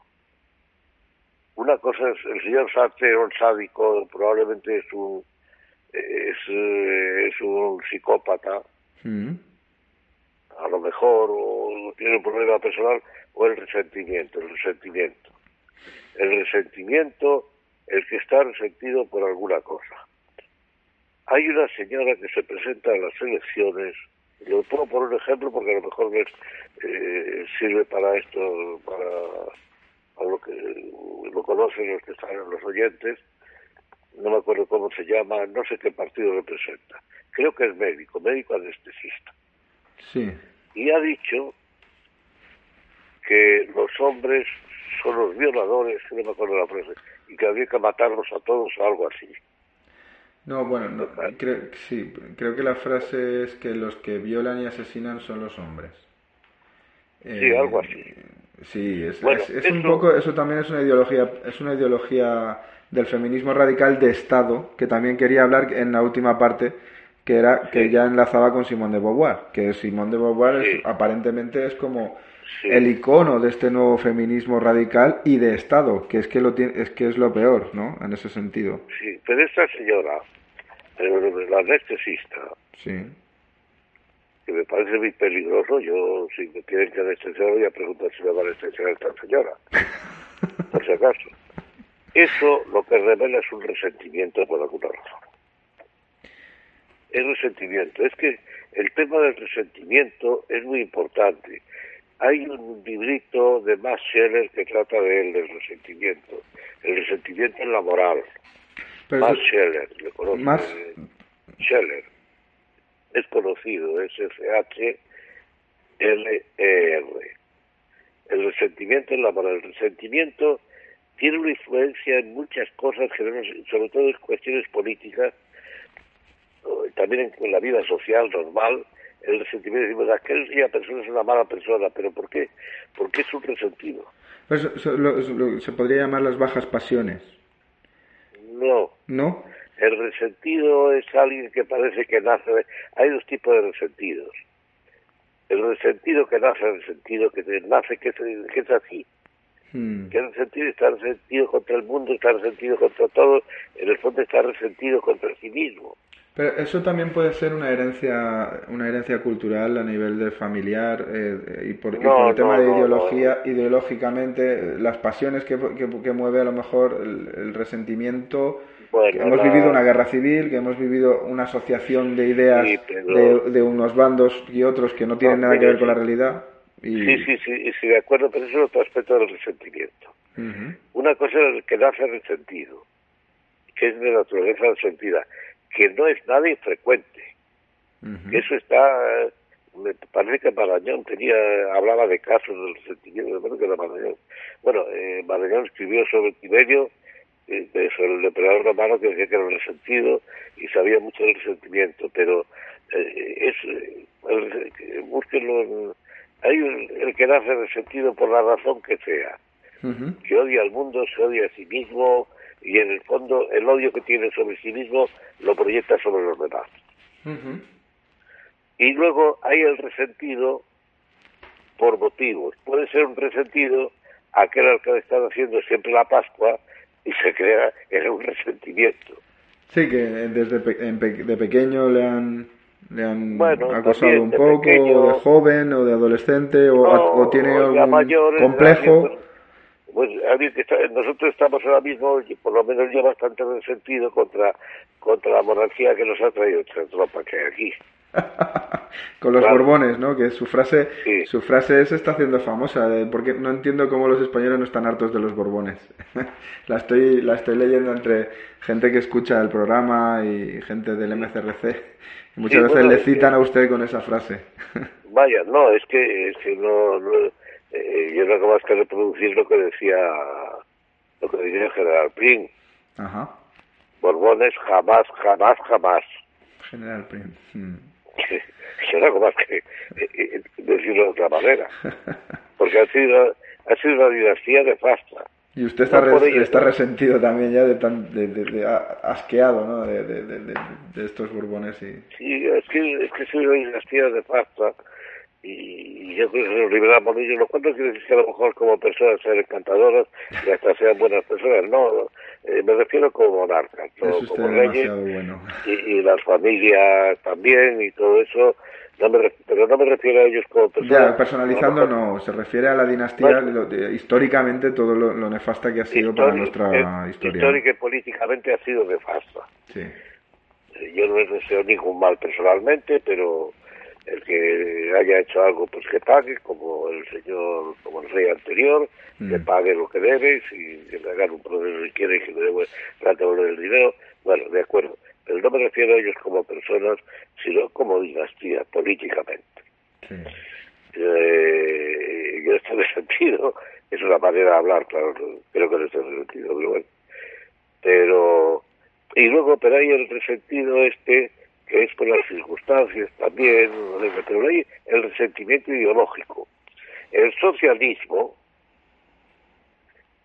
Una cosa es, el señor Sartre era un sádico, probablemente es un, es, es un psicópata, mm. a lo mejor, o tiene un problema personal, o el resentimiento, el resentimiento. El resentimiento, el que está resentido por alguna cosa. Hay una señora que se presenta en las elecciones lo pongo por un ejemplo porque a lo mejor eh, sirve para esto, para, lo que lo conocen los que están los oyentes. No me acuerdo cómo se llama, no sé qué partido representa. Creo que es médico, médico anestesista. Sí. Y ha dicho que los hombres son los violadores, no me acuerdo la frase, y que había que matarlos a todos o algo así. No, bueno, creo, sí, creo que la frase es que los que violan y asesinan son los hombres. sí, eh, algo así. Sí, es, es, un poco, eso también es una ideología, es una ideología del feminismo radical de Estado, que también quería hablar en la última parte, que era que ya enlazaba con Simón de Beauvoir, que Simón de Beauvoir aparentemente es como el icono de este nuevo feminismo radical y de Estado, que es que lo tiene, es que es lo peor, ¿no? En ese sentido. Sí, pero esta señora la anestesista. Sí. Que me parece muy peligroso. Yo, si me tienen que anestesiar, voy a preguntar si me va a anestesiar esta señora. por si acaso. Eso lo que revela es un resentimiento por alguna razón. Es resentimiento. Es que el tema del resentimiento es muy importante. Hay un librito de Max Scheller que trata de él, del resentimiento. El resentimiento en la moral. Max Scheller, le conoce. Scheller. Es conocido, es S-H-L-E-R. El resentimiento en la moral. El resentimiento tiene una influencia en muchas cosas, sobre todo en cuestiones políticas, también en, la vida social normal, el resentimiento, decimos, aquella persona es una mala persona, pero ¿por qué? Porque es un resentido. Pues, se podría llamar las bajas pasiones. No. ¿No? El resentido es alguien que parece que nace... Hay dos tipos de resentidos. El resentido que nace resentido, que nace que que es así, Hmm. Que resentido está resentido contra el mundo, está resentido contra todo, en el fondo está resentido contra sí mismo. Pero eso también puede ser una herencia, una herencia cultural a nivel de familiar eh, y, por, el tema de ideología, ideológicamente las pasiones que, que, mueve a lo mejor el, resentimiento. Hemos vivido una guerra civil, que hemos vivido una asociación de ideas de, de, unos bandos y otros que no tienen nada que ver con la realidad. Sí, sí, sí, sí, de acuerdo, pero eso es otro aspecto del resentimiento. Una cosa es el que nace resentido, que es de naturaleza resentida, que no es nada infrecuente. Eso está, me parece que Marañón tenía, hablaba de casos del resentimiento, que era Marañón. Bueno, eh, Marañón escribió sobre Tiberio, eh, sobre el emperador romano que decía que era resentido y sabía mucho del resentimiento, pero eh, es, el, búsquenlo en hay el que nace resentido por la razón que sea, que odia al mundo, se odia a sí mismo y en el fondo el odio que tiene sobre sí mismo lo proyecta sobre los demás. Y luego hay el resentido por motivos. Puede ser un resentido aquel al que le están haciendo siempre la Pascua y se crea en un resentimiento. Sí, que desde de pequeño le han le han acosado un poco, de joven o de adolescente, o, tiene algún complejo. Pues, nosotros estamos ahora mismo, por lo menos yo bastante resentido contra, contra la monarquía que nos ha traído esta tropa que hay aquí. Con los Borbones, ¿no? Que su frase, su frase se está haciendo famosa, porque no entiendo cómo los españoles no están hartos de los Borbones. la estoy, la estoy leyendo entre gente que escucha el programa y gente del MCRC Muchas veces le citan a usted con esa frase. Vaya, no, es que, es que no, eh, yo no hago más que reproducir lo que decía lo que decía el general Prim. Ajá. Borbones jamás, jamás, jamás. General Prim. Hmm. Yo no hago más que eh, eh, decirlo de otra manera. Porque ha sido, ha sido una dinastía de fasta. Y usted está, está resentido también ya de, tan, de, asqueado, ¿no? De, estos burbones y... Sí, es que, es que soy una dinastía de pasta y yo creo que los liberamos ellos, lo cual no quiere decir que a lo mejor como personas sean encantadoras y hasta sean buenas personas, no, eh, me refiero como monarcas, como reyes bueno. y, y las familias también y todo eso pero no me refiero a ellos como personas. Ya, personalizando no, se refiere a la dinastía, históricamente todo lo, nefasta que ha sido para nuestra historia. Histórica y políticamente ha sido nefasta. Sí. Eh, yo no les deseo ningún mal personalmente, pero el que haya hecho algo, pues que pague, como el señor, como el rey anterior, que mm. pague lo que debe, si le hagan un proceso y quiere que le devuelva el dinero, bueno, de acuerdo pero no me refiero a ellos como personas, sino como dinastía, políticamente. Sí. Eh, en este sentido, es una manera de hablar, claro, creo que en este sentido, pero bueno. Pero, y luego, pero hay el resentido este, que es por las circunstancias también, pero hay el resentimiento ideológico. El socialismo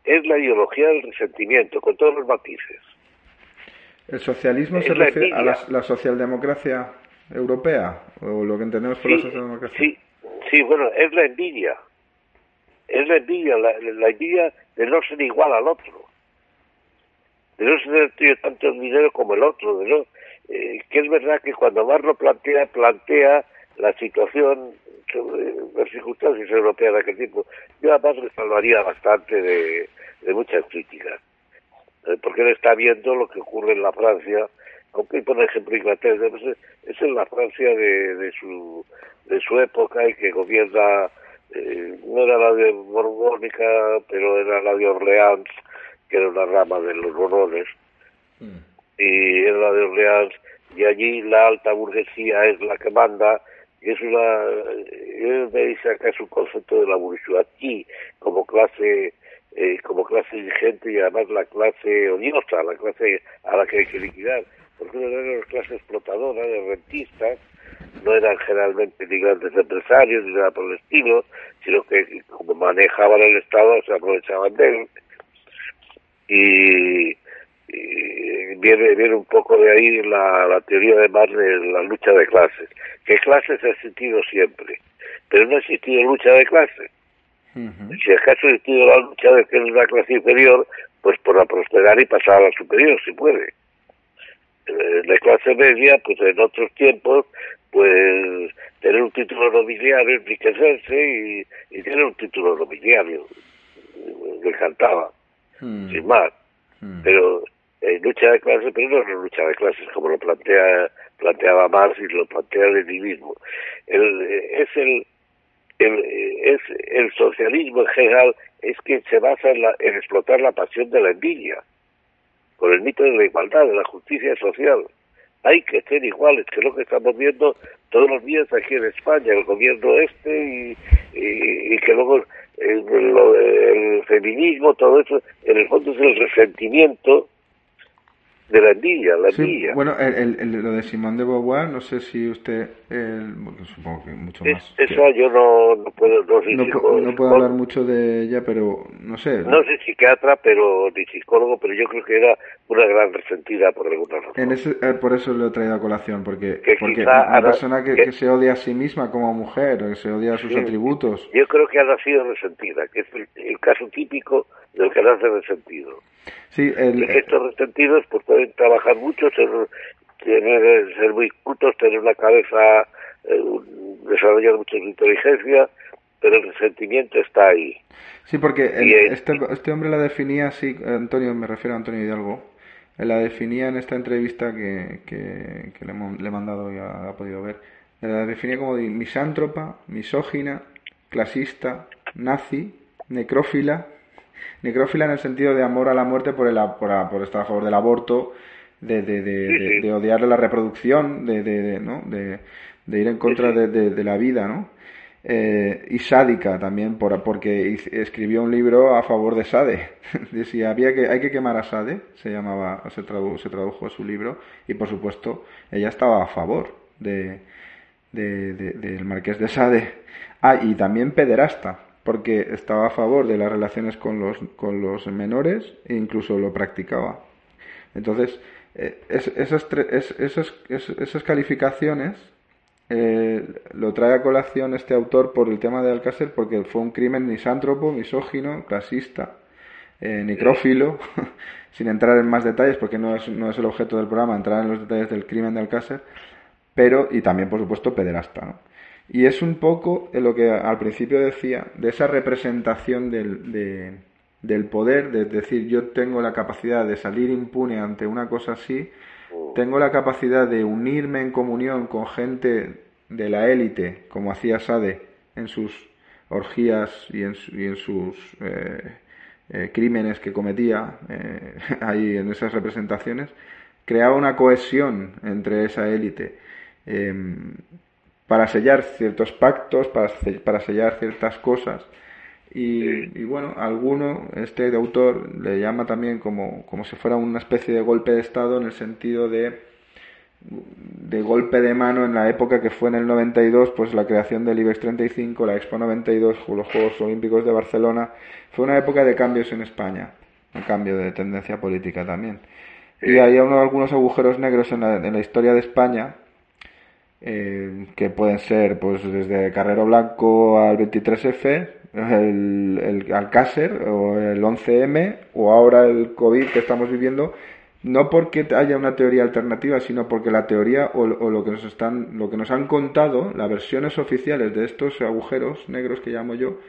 es la ideología del resentimiento, con todos los matices. ¿El socialismo se refiere a la, socialdemocracia europea? ¿O lo que entendemos por la socialdemocracia? Sí, sí, bueno, es la envidia. Es la envidia, la, envidia de no ser igual al otro. De no ser tanto dinero como el otro. De no, eh, que es verdad que cuando más lo plantea, plantea la situación sobre las circunstancias europeas de aquel tiempo. Yo además le salvaría bastante de muchas críticas. Eh, porque él está viendo lo que ocurre en la Francia aunque por ejemplo Inglaterra pues, es en la Francia de, de su de su época y que gobierna eh, no era la de Borbónica pero era la de Orleans que era una rama de los Borbones mm. Y era la de Orleans y allí la alta burguesía es la que manda y es una eh, me dice acá es un concepto de la aquí como clase eh, como clase dirigente y además la clase odiosa, la clase a la que hay que liquidar, porque no eran las clase explotadora de rentistas, no eran generalmente ni grandes empresarios ni nada por el estilo, sino que como manejaban el Estado se aprovechaban de él. Y, viene, viene un poco de ahí la, la teoría además de la lucha de clases, que clases ha existido siempre, pero no ha existido lucha de clases si acaso existido la lucha de que es la clase inferior, pues por la prosperar y pasar a la superior, si puede. La clase media, pues en otros tiempos, pues tener un título nobiliario, enriquecerse y, tener un título nobiliario. Me encantaba, sin más. Pero en lucha de clases, pero no es una lucha de clases como lo plantea planteaba Marx y lo plantea el mismo. El, es el el, es el socialismo en general es que se basa en, en explotar la pasión de la envidia, con el mito de la igualdad, de la justicia social. Hay que ser iguales, que es lo que estamos viendo todos los días aquí en España, el gobierno este y, que luego el, el, feminismo, todo eso, en el fondo es el resentimiento de la envidia, la envidia. bueno, lo de Simón de Beauvoir, no sé si usted, supongo que mucho más. Esa yo no, no puedo, no, puedo hablar mucho de ella, pero no sé. No sé psiquiatra, pero ni psicólogo, pero yo creo que era una gran resentida por alguna razón. En ese, eh, por eso lo he traído a colación, porque, porque una persona que, se odia a sí misma como mujer, que se odia a sus atributos. Yo creo que ha nacido resentida, que es el, caso típico del que nace resentido. Sí, el, estos resentidos pues pueden trabajar mucho, ser, tener, ser muy cultos, tener una cabeza, eh, desarrollar mucha inteligencia, pero el resentimiento está ahí. Sí, porque este, este hombre la definía así, Antonio, me refiero a Antonio Hidalgo, la definía en esta entrevista que, que, le, he mandado y ha, ha, podido ver, la definía como misántropa, misógina, clasista, nazi, necrófila, necrófila en el sentido de amor a la muerte por, el, por, por estar a favor del aborto, de, de, de, de odiar la reproducción, de, de, ¿no? de, ir en contra de, la vida, ¿no? Eh, y sádica también, por, porque escribió un libro a favor de Sade. Decía, había que, hay que quemar a Sade, se llamaba, se, tradujo, se tradujo su libro, y por supuesto, ella estaba a favor de, del marqués de Sade. Ah, y también pederasta, porque estaba a favor de las relaciones con los, con los menores e incluso lo practicaba. Entonces, eh, esas, esas, esas, calificaciones eh, lo trae a colación este autor por el tema de Alcácer porque fue un crimen misántropo, misógino, clasista, eh, necrófilo, sin entrar en más detalles porque no es, no es el objeto del programa entrar en los detalles del crimen de Alcácer, pero y también por supuesto pederasta. ¿no? Y es un poco lo que al principio decía, de esa representación del, del poder, de decir, yo tengo la capacidad de salir impune ante una cosa así, tengo la capacidad de unirme en comunión con gente de la élite, como hacía Sade en sus orgías y en, y en sus eh, eh, crímenes que cometía eh, ahí en esas representaciones, creaba una cohesión entre esa élite. Para sellar ciertos pactos, para, para sellar ciertas cosas. Y, bueno, alguno, este autor, le llama también como, como si fuera una especie de golpe de Estado en el sentido de, de golpe de mano en la época que fue en el 92, pues la creación del IBEX 35, la Expo 92, los Juegos Olímpicos de Barcelona, fue una época de cambios en España, un cambio de tendencia política también. Y hay algunos agujeros negros en la historia de España eh, que pueden ser pues desde Carrero Blanco al 23F, el, el Alcácer o el 11M o ahora el COVID que estamos viviendo, no porque haya una teoría alternativa, sino porque la teoría o, lo que nos están, lo que nos han contado, las versiones oficiales de estos agujeros negros que llamo yo,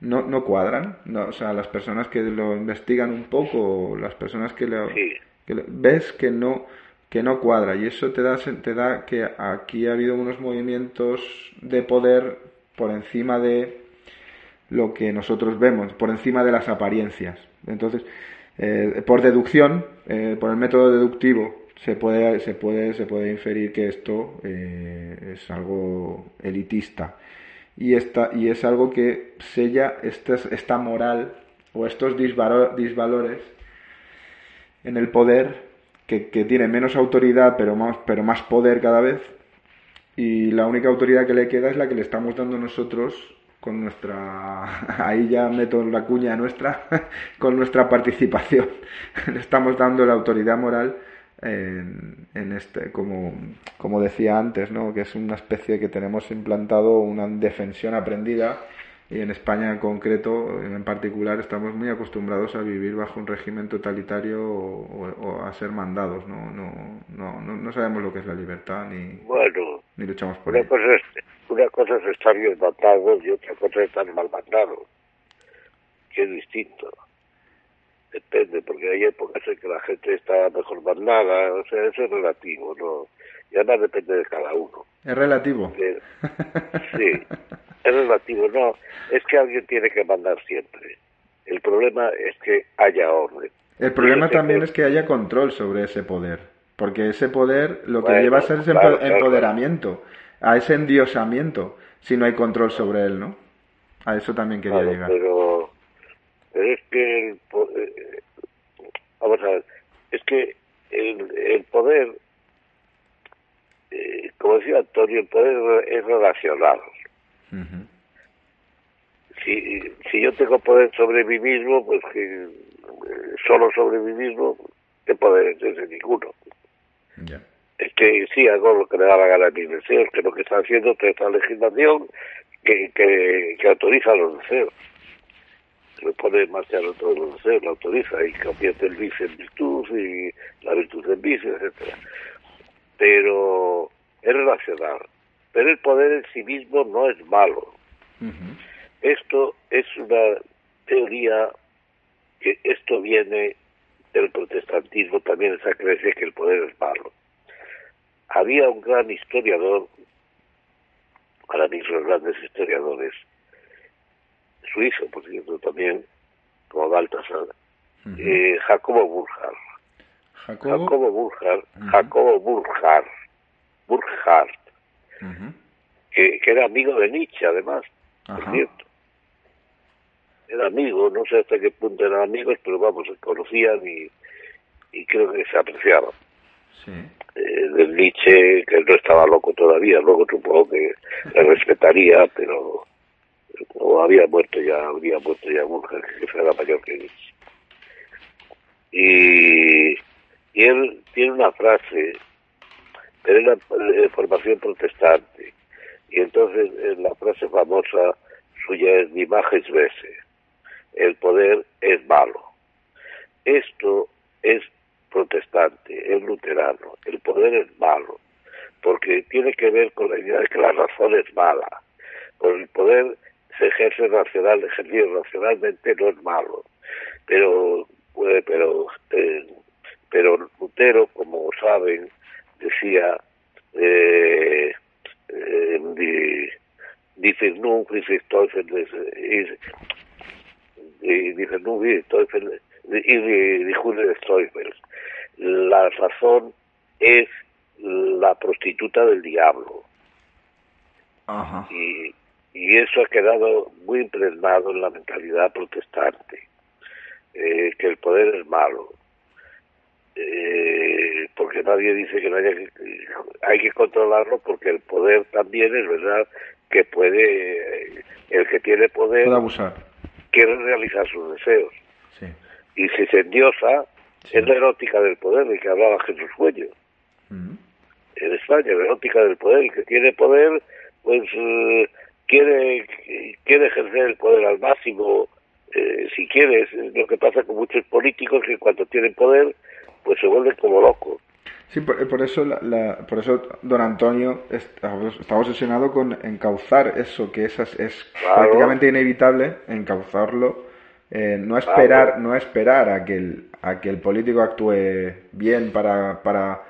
no, no cuadran. No, o sea, las personas que lo investigan un poco, las personas que, le, que ves que no que no cuadra y eso te da, te da que aquí ha habido unos movimientos de poder por encima de lo que nosotros vemos, por encima de las apariencias. Entonces, eh, por deducción, eh, por el método deductivo, se puede, se puede, se puede inferir que esto eh, es algo elitista y, esta, y es algo que sella esta, esta moral o estos disvalores en el poder que, tiene menos autoridad pero más, pero más poder cada vez y la única autoridad que le queda es la que le estamos dando nosotros con nuestra ahí ya meto la cuña nuestra con nuestra participación le estamos dando la autoridad moral en, en, este, como, como decía antes, ¿no? que es una especie que tenemos implantado una defensión aprendida y en España en concreto, en particular, estamos muy acostumbrados a vivir bajo un régimen totalitario o, a ser mandados. ¿no? No, no, no, sabemos lo que es la libertad ni, bueno, ni luchamos por una Cosa es, una cosa es estar bien mandado y otra cosa es estar mal mandado, que es distinto. Depende, porque hay épocas en que la gente está mejor mandada, o sea, eso es relativo, ¿no? Y además depende de cada uno. ¿Es relativo? sí, es relativo, no, es que alguien tiene que mandar siempre. El problema es que haya orden. El problema también es que haya control sobre ese poder, porque ese poder lo que lleva a ser ese empoderamiento, a ese endiosamiento, si no hay control sobre él, ¿no? A eso también quería llegar. Pero pero es que el, eh, vamos a ver, es que el, poder, eh, como decía Antonio, el poder es relacional. Si, si yo tengo poder sobre mí mismo, pues que eh, solo sobre mí mismo, ¿qué poder es ese? Ninguno. Es que sí hago lo que me da la gana a mis deseos, que lo que está haciendo es esta legislación que, que, que autoriza los deseos le pone en marcha todos los deseos, lo autoriza y convierte el vicio en virtud y la virtud en vicio, etcétera. Pero es relacional. Pero el poder en sí mismo no es malo. Esto es una teoría que esto viene del protestantismo, también esa creencia que el poder es malo. Había un gran historiador, para mí son grandes historiadores, suizo, por cierto, también, como Baltasar, eh, Jacobo Burjar. Jacobo, Burjar, Jacobo Burjar, Que, era amigo de Nietzsche, además, por cierto. Era amigo, no sé hasta qué punto eran amigos, pero vamos, se conocían y, y creo que se apreciaban. Sí. Eh, del Nietzsche, que no estaba loco todavía, luego supongo que le respetaría, pero o había muerto ya, habría muerto ya mujer que era mayor que él. Y, y él tiene una frase, pero es la formación protestante, y entonces la frase famosa suya es mi imagen vese, el poder es malo. Esto es protestante, es luterano, el poder es malo, porque tiene que ver con la idea de que la razón es mala, por el poder se ejerce racional, ejercido racionalmente no es malo, pero pero eh, pero Lutero, como saben, decía eh, eh, dice nun dice Teufel dice nun y dijo Teufel la razón es la prostituta del diablo. Ajá. y y eso ha quedado muy impregnado en la mentalidad protestante, eh, que el poder es malo, eh, porque nadie dice que no haya que, hay que controlarlo, porque el poder también es verdad que puede, el que tiene poder abusar. quiere realizar sus deseos. Y si se endiosa, es la erótica del poder de que hablaba Jesús Cuello. En España, la erótica del poder, el que tiene poder, pues... Eh, quiere, quiere ejercer el poder al máximo, eh, si quiere, lo que pasa con muchos políticos que cuando tienen poder, pues se vuelven como locos. Sí, por, eso, la, por eso don Antonio está, obsesionado con encauzar eso, que es, es prácticamente inevitable, encauzarlo, eh, no esperar, no esperar a que el, a que el político actúe bien para, para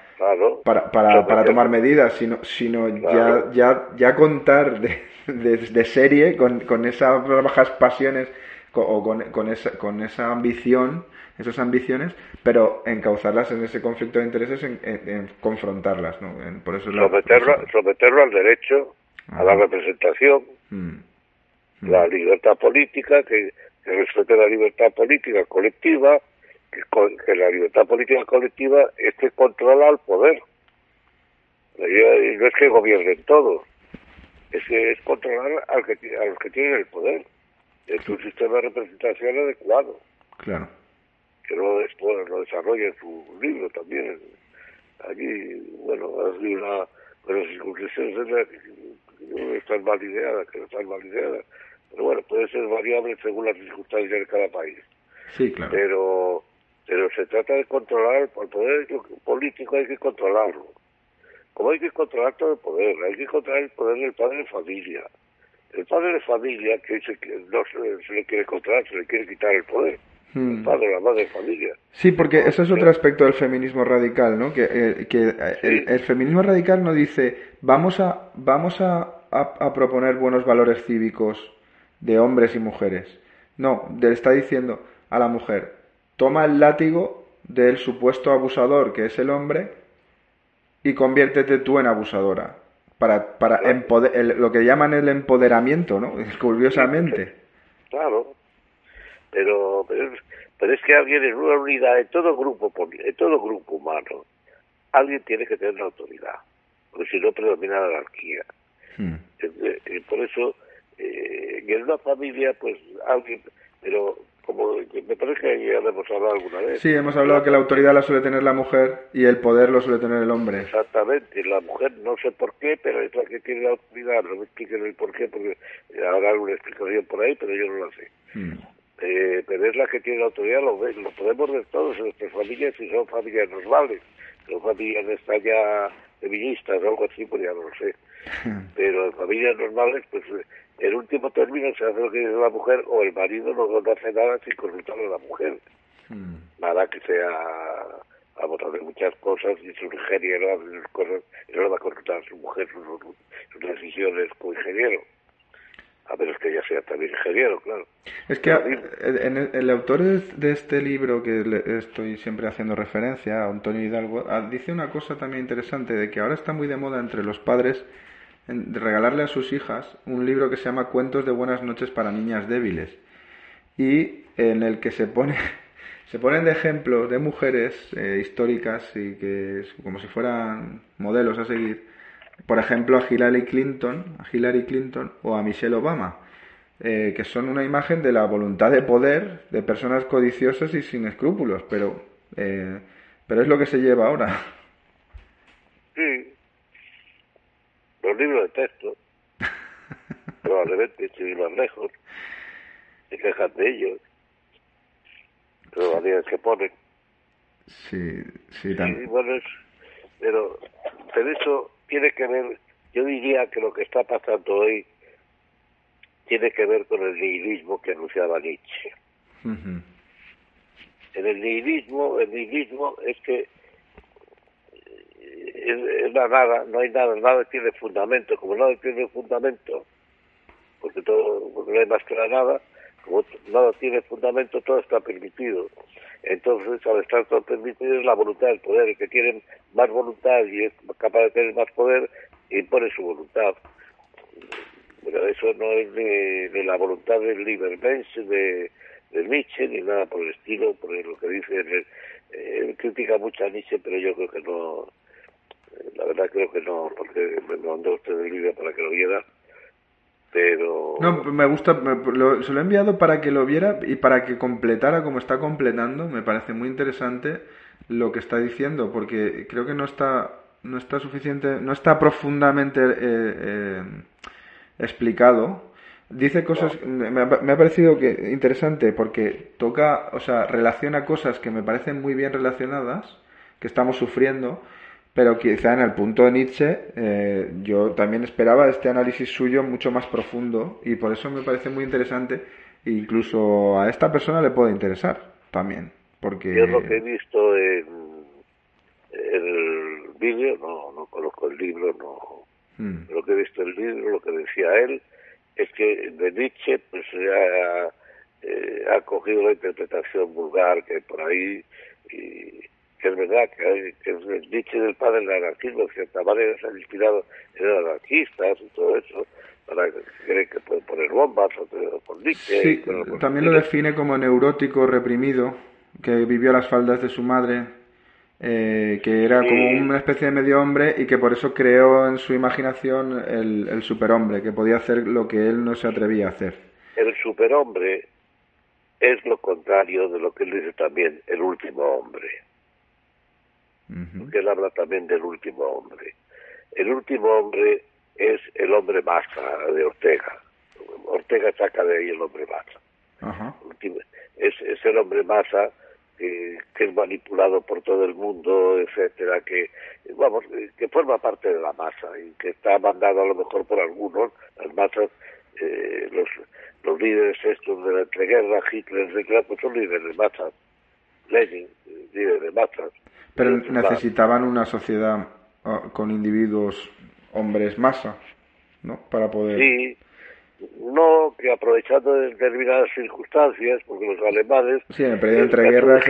para, para, para, tomar medidas, sino, sino ya, ya, ya contar de, de, serie con, con esas bajas pasiones o con, con, esa, con esa ambición, esas ambiciones, pero encauzarlas en ese conflicto de intereses, en, confrontarlas. ¿no? por eso someterlo, someterlo al derecho, a la representación, mm. la libertad política, que, que respete la libertad política colectiva, que, la libertad política colectiva es que controla al poder. Y no es que gobiernen todo, es que es controlar al que, a los que tienen el poder. Es un sistema de representación adecuado. Claro. Que luego después lo desarrolla en su libro también. Allí, bueno, así una, con las circunstancias no están mal ideadas, que no están mal ideadas. Pero bueno, puede ser variable según las circunstancias de cada país. Sí, claro. Pero pero se trata de controlar el poder político hay que controlarlo como hay que controlar todo el poder hay que controlar el poder del padre de familia el padre de familia que que no se, le quiere controlar se le quiere quitar el poder hmm. padre la madre familia sí porque eso es otro aspecto del feminismo radical no que, eh, que eh, el, feminismo radical no dice vamos a vamos a, a proponer buenos valores cívicos de hombres y mujeres no le está diciendo a la mujer toma el látigo del supuesto abusador, que es el hombre, y conviértete tú en abusadora. Para, para lo que llaman el empoderamiento, ¿no? Curiosamente. Claro. Pero, pero, es que alguien en una unidad, en todo grupo, en todo grupo humano, alguien tiene que tener la autoridad, porque si no predomina la anarquía. Y por eso, eh, en una familia, pues alguien, pero como me parece que ya hemos hablado alguna vez. Sí, hemos hablado que la autoridad la suele tener la mujer y el poder lo suele tener el hombre. Exactamente, la mujer no sé por qué, pero es la que tiene la autoridad, no me expliquen el por qué, porque habrá alguna explicación por ahí, pero yo no la sé. Hmm. Eh, pero es la que tiene la autoridad, lo, lo podemos ver todos en nuestras familias, si son familias normales, son familias de ya feministas o algo así, pues ya no lo sé. Pero en familias normales, pues en último término se hace lo que dice la mujer o el marido no, hace nada sin consultarle a la mujer. Hmm. Nada que sea a votar de muchas cosas y su ingeniero hace cosas y no le va a consultar a su mujer sus, decisiones como ingeniero. A menos que ella sea también ingeniero, claro. Es que en el, autor de este libro que le estoy siempre haciendo referencia, Antonio Hidalgo, ah, dice una cosa también interesante de que ahora está muy de moda entre los padres de regalarle a sus hijas un libro que se llama Cuentos de buenas noches para niñas débiles y en el que se pone se ponen de ejemplos de mujeres eh, históricas y que como si fueran modelos a seguir por ejemplo a Hillary Clinton a Hillary Clinton o a Michelle Obama eh, que son una imagen de la voluntad de poder de personas codiciosas y sin escrúpulos pero eh, pero es lo que se lleva ahora sí los libros de texto, probablemente, si más lejos, se quejan de ellos, pero las que ponen. Sí, sí, también. pero, pero eso tiene que ver, yo diría que lo que está pasando hoy tiene que ver con el nihilismo que anunciaba Nietzsche. En el nihilismo, el nihilismo es que es, la nada, no hay nada, nada tiene fundamento, como nada tiene fundamento, porque todo, porque no hay más que la nada, como nada tiene fundamento, todo está permitido. Entonces, al estar todo permitido es la voluntad del poder, el que tiene más voluntad y es capaz de tener más poder, impone su voluntad. Pero eso no es ni, la voluntad del Liebermensch, de, de Nietzsche, ni nada por el estilo, por lo que dice, eh, critica mucho a Nietzsche, pero yo creo que no, la verdad creo que no, porque me mandó usted el vídeo para que lo viera, pero... No, me gusta, se lo he enviado para que lo viera y para que completara como está completando, me parece muy interesante lo que está diciendo, porque creo que no está, no está suficiente, no está profundamente eh, eh, explicado. Dice cosas, me ha, me ha, parecido que interesante porque toca, o sea, relaciona cosas que me parecen muy bien relacionadas, que estamos sufriendo, pero quizá en el punto de Nietzsche eh, yo también esperaba este análisis suyo mucho más profundo y por eso me parece muy interesante e incluso a esta persona le puede interesar también porque yo lo que he visto en el vídeo, no, no conozco el libro, no. Mm. Lo que he visto el libro, lo que decía él, es que de Nietzsche pues ha, eh, ha cogido la interpretación vulgar que hay por ahí y que es verdad que, que el Nietzsche del padre del anarquismo, cierta manera se ha inspirado en anarquistas y todo eso, para que creen que pueden poner bombas o con Nietzsche. Sí, también lo define como neurótico reprimido, que vivió a las faldas de su madre eh, que era como una especie de medio hombre y que por eso creó en su imaginación el, superhombre, que podía hacer lo que él no se atrevía a hacer. El superhombre es lo contrario de lo que él dice también, el último hombre. Porque él habla también del último hombre. El último hombre es el hombre masa de Ortega. Ortega saca de ahí el hombre masa. Es, es el hombre masa que, es manipulado por todo el mundo, etcétera, que vamos, que forma parte de la masa y que está mandado a lo mejor por algunos, las masas, eh, los, los líderes estos de la entreguerra, Hitler, etcétera, pues son líderes de masas, Lenin, líder de masas. Pero necesitaban una sociedad ah, con individuos, hombres masa, ¿no? Para poder... Sí, no que aprovechando determinadas circunstancias, porque los alemanes... Sí, en el periodo entre guerras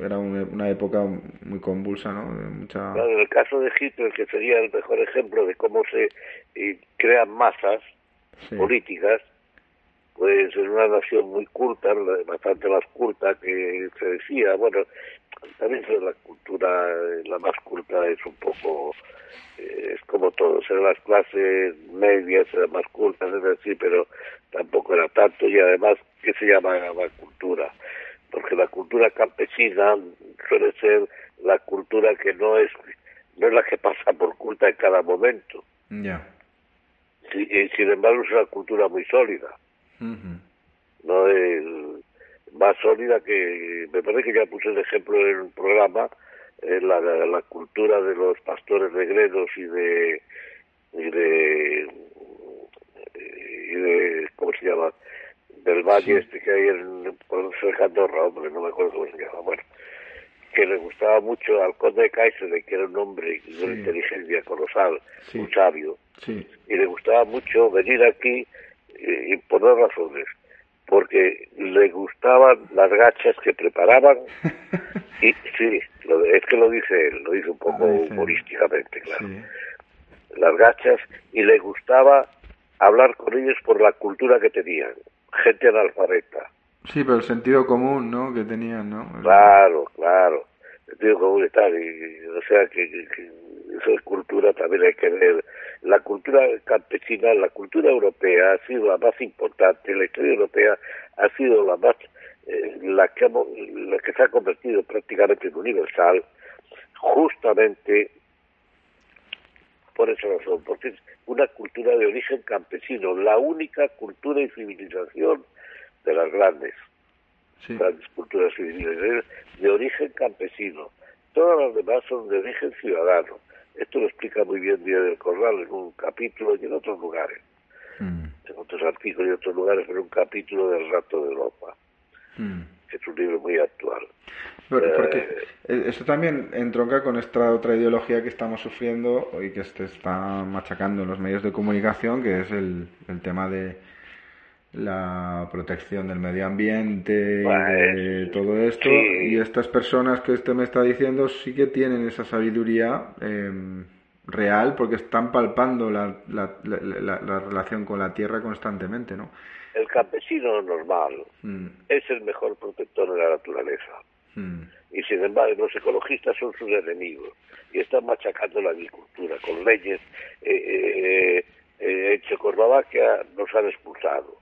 era una, época muy convulsa, ¿no? Mucha... en el caso de Hitler, que sería el mejor ejemplo de cómo se crean masas políticas, pues en una nación muy culta, bastante más culta que se decía, bueno, también la cultura, la más culta es un poco es como todo, eran las clases medias, eran más cultas, es decir, pero tampoco era tanto y además, ¿qué se llama la cultura? Porque la cultura campesina suele ser la cultura que no es no es la que pasa por culta en cada momento. Ya. sin embargo es una cultura muy sólida. No es más sólida que me parece que ya puse el ejemplo en un programa la, la, cultura de los pastores de Gredos y de y de y de cómo se llama del valle este que hay en por Andorra hombre no me acuerdo cómo se llama bueno que le gustaba mucho al conde de Kaiser que era un hombre de una inteligencia colosal un sabio y le gustaba mucho venir aquí y, y por dos razones porque le gustaban las gachas que preparaban y sí, es que lo dice él, lo dice un poco humorísticamente, claro. Las gachas y le gustaba hablar con ellos por la cultura que tenían, gente analfabeta. Sí, pero el sentido común, ¿no? Que tenían, ¿no? Claro, claro, el sentido común y tal, y, o sea que, que eso es cultura, también hay que ver la cultura campesina, la cultura europea ha sido la más importante, la historia europea ha sido la más, eh, la, que, la que se ha convertido prácticamente en universal, justamente por esa razón, porque es una cultura de origen campesino, la única cultura y civilización de las grandes, grandes culturas civilizaciones de origen campesino. Todas las demás son de origen ciudadano. Esto lo explica muy bien Díaz del Corral en un capítulo y en otros lugares, mm. en otros artículos y en otros lugares, en un capítulo del Rato de Europa. Mm. Es un libro muy actual. porque eh, eso también entronca con esta otra ideología que estamos sufriendo y que se está machacando en los medios de comunicación, que es el tema de la protección del medio ambiente y de todo esto y estas personas que usted me está diciendo sí que tienen esa sabiduría em, real porque están palpando la, la, la, relación con la tierra constantemente, ¿no? El campesino normal mm. es el mejor protector de la naturaleza mm. y sin embargo los ecologistas son sus enemigos y están machacando la agricultura con leyes eh, eh, eh, en Checoslovaquia nos han expulsado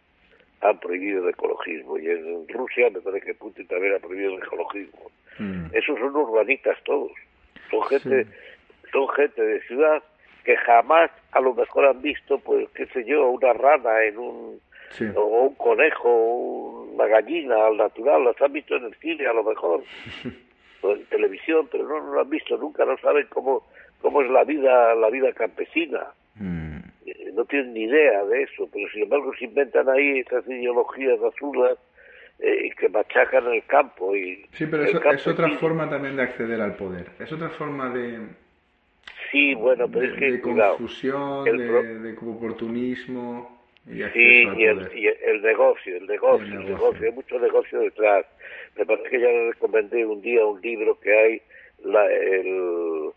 han prohibido el ecologismo. Y en Rusia me parece que Putin también ha prohibido el ecologismo. Mm. Esos son urbanitas todos, son gente, son gente de ciudad que jamás a lo mejor han visto, pues qué sé yo, una rana en un o un conejo, una gallina al natural, las han visto en el cine a lo mejor, o en televisión, pero no, lo han visto nunca, no saben cómo cómo es la vida la vida campesina. Mm no tienen ni idea de eso, pero sin embargo se inventan ahí esas ideologías azules eh, que machacan el campo. Y sí, pero eso, es otra forma también de acceder al poder, es otra forma de, Sí, bueno, pero es que. De confusión, de, oportunismo. Y sí, y el, y el, negocio, el negocio, el negocio, hay mucho negocio detrás. Me parece que ya le recomendé un día un libro que hay, la, el,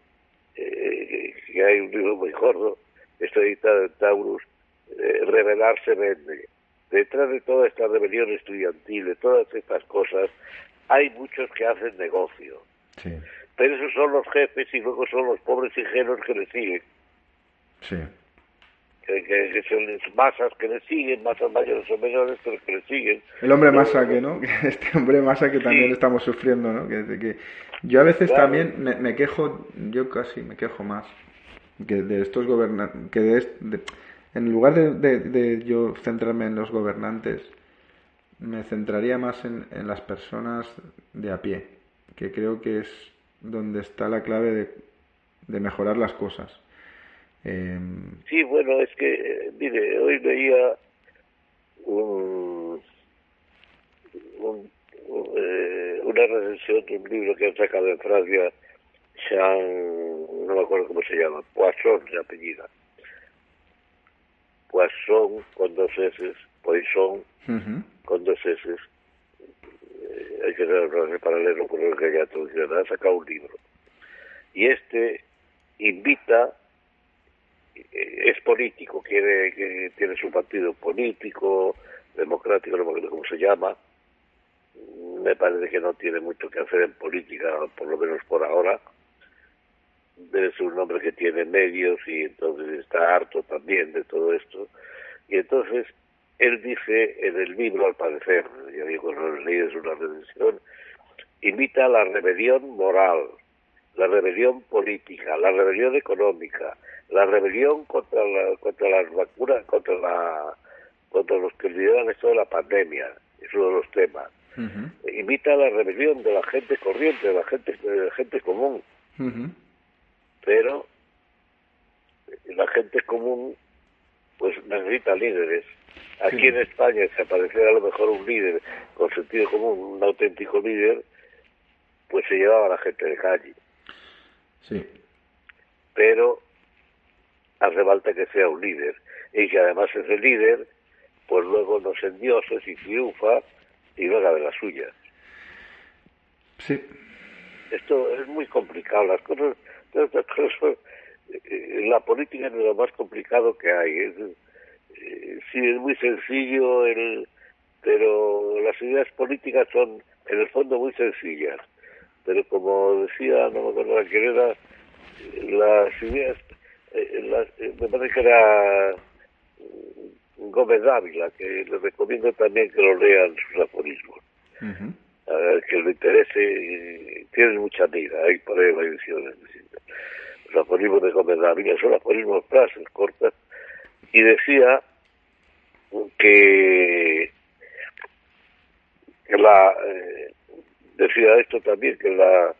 eh, que hay un libro muy gordo, está editado en Taurus, eh, Revelarse vende. Detrás de toda esta rebelión estudiantil, de todas estas cosas, hay muchos que hacen negocio. Sí. Pero esos son los jefes y luego son los pobres ingenuos que le siguen. Sí. Que, son masas que le siguen, masas mayores o menores, pero que le siguen. El hombre masa que, ¿no? Este hombre masa que también estamos sufriendo, ¿no? Que, que yo a veces también me, quejo, yo casi me quejo más que de estos gobernantes, que de, en lugar de, de, yo centrarme en los gobernantes, me centraría más en, en las personas de a pie, que creo que es donde está la clave de, mejorar las cosas. Em, sí, bueno, es que, mire, hoy veía un, eh, una recensión de un libro que han sacado en Francia, Jean, no me acuerdo cómo se llama, Poisson de apellida. Poisson con dos S, Poisson con dos S, hay que hacer paralelo con lo que haya traducido, ha sacado un libro. Y este invita, eh, es político, quiere que tiene su partido político, democrático, no me acuerdo cómo se llama. Me parece que no tiene mucho que hacer en política, por lo menos por ahora. Ser un hombre que tiene medios y entonces está harto también de todo esto. Y entonces él dice en el libro, al parecer, ya digo, no es una redención, invita a la rebelión moral, la rebelión política, la rebelión económica, la rebelión contra, la, contra las vacunas, contra, la, contra los que lideran esto de la pandemia, es uno de los temas. Invita a la rebelión de la gente corriente, de la gente, de la gente común. Pero la gente común pues necesita líderes Aquí en España, si apareciera a lo mejor un líder con sentido común, un auténtico líder, pues se llevaba a la gente de calle. Sí. Pero hace falta que sea un líder. Y que además ese líder, pues luego nos endioses y triunfa y no haga de la suya. Sí. Esto es muy complicado. Las cosas, eh, la política es lo más complicado que hay. Es, eh, sí es muy sencillo, el, pero las ideas políticas son en el fondo muy sencillas. Pero como decía, no me acuerdo quién era, las ideas, eh, me parece que era Gómez Dávila, que les recomiendo también que lo lean sus aforismos. A que le interese, tienen mucha mira, hay por ahí ediciones. Los aforismos de Gómez Dávila son aforismos frases cortas, y decía que, que la eh, decía esto también que la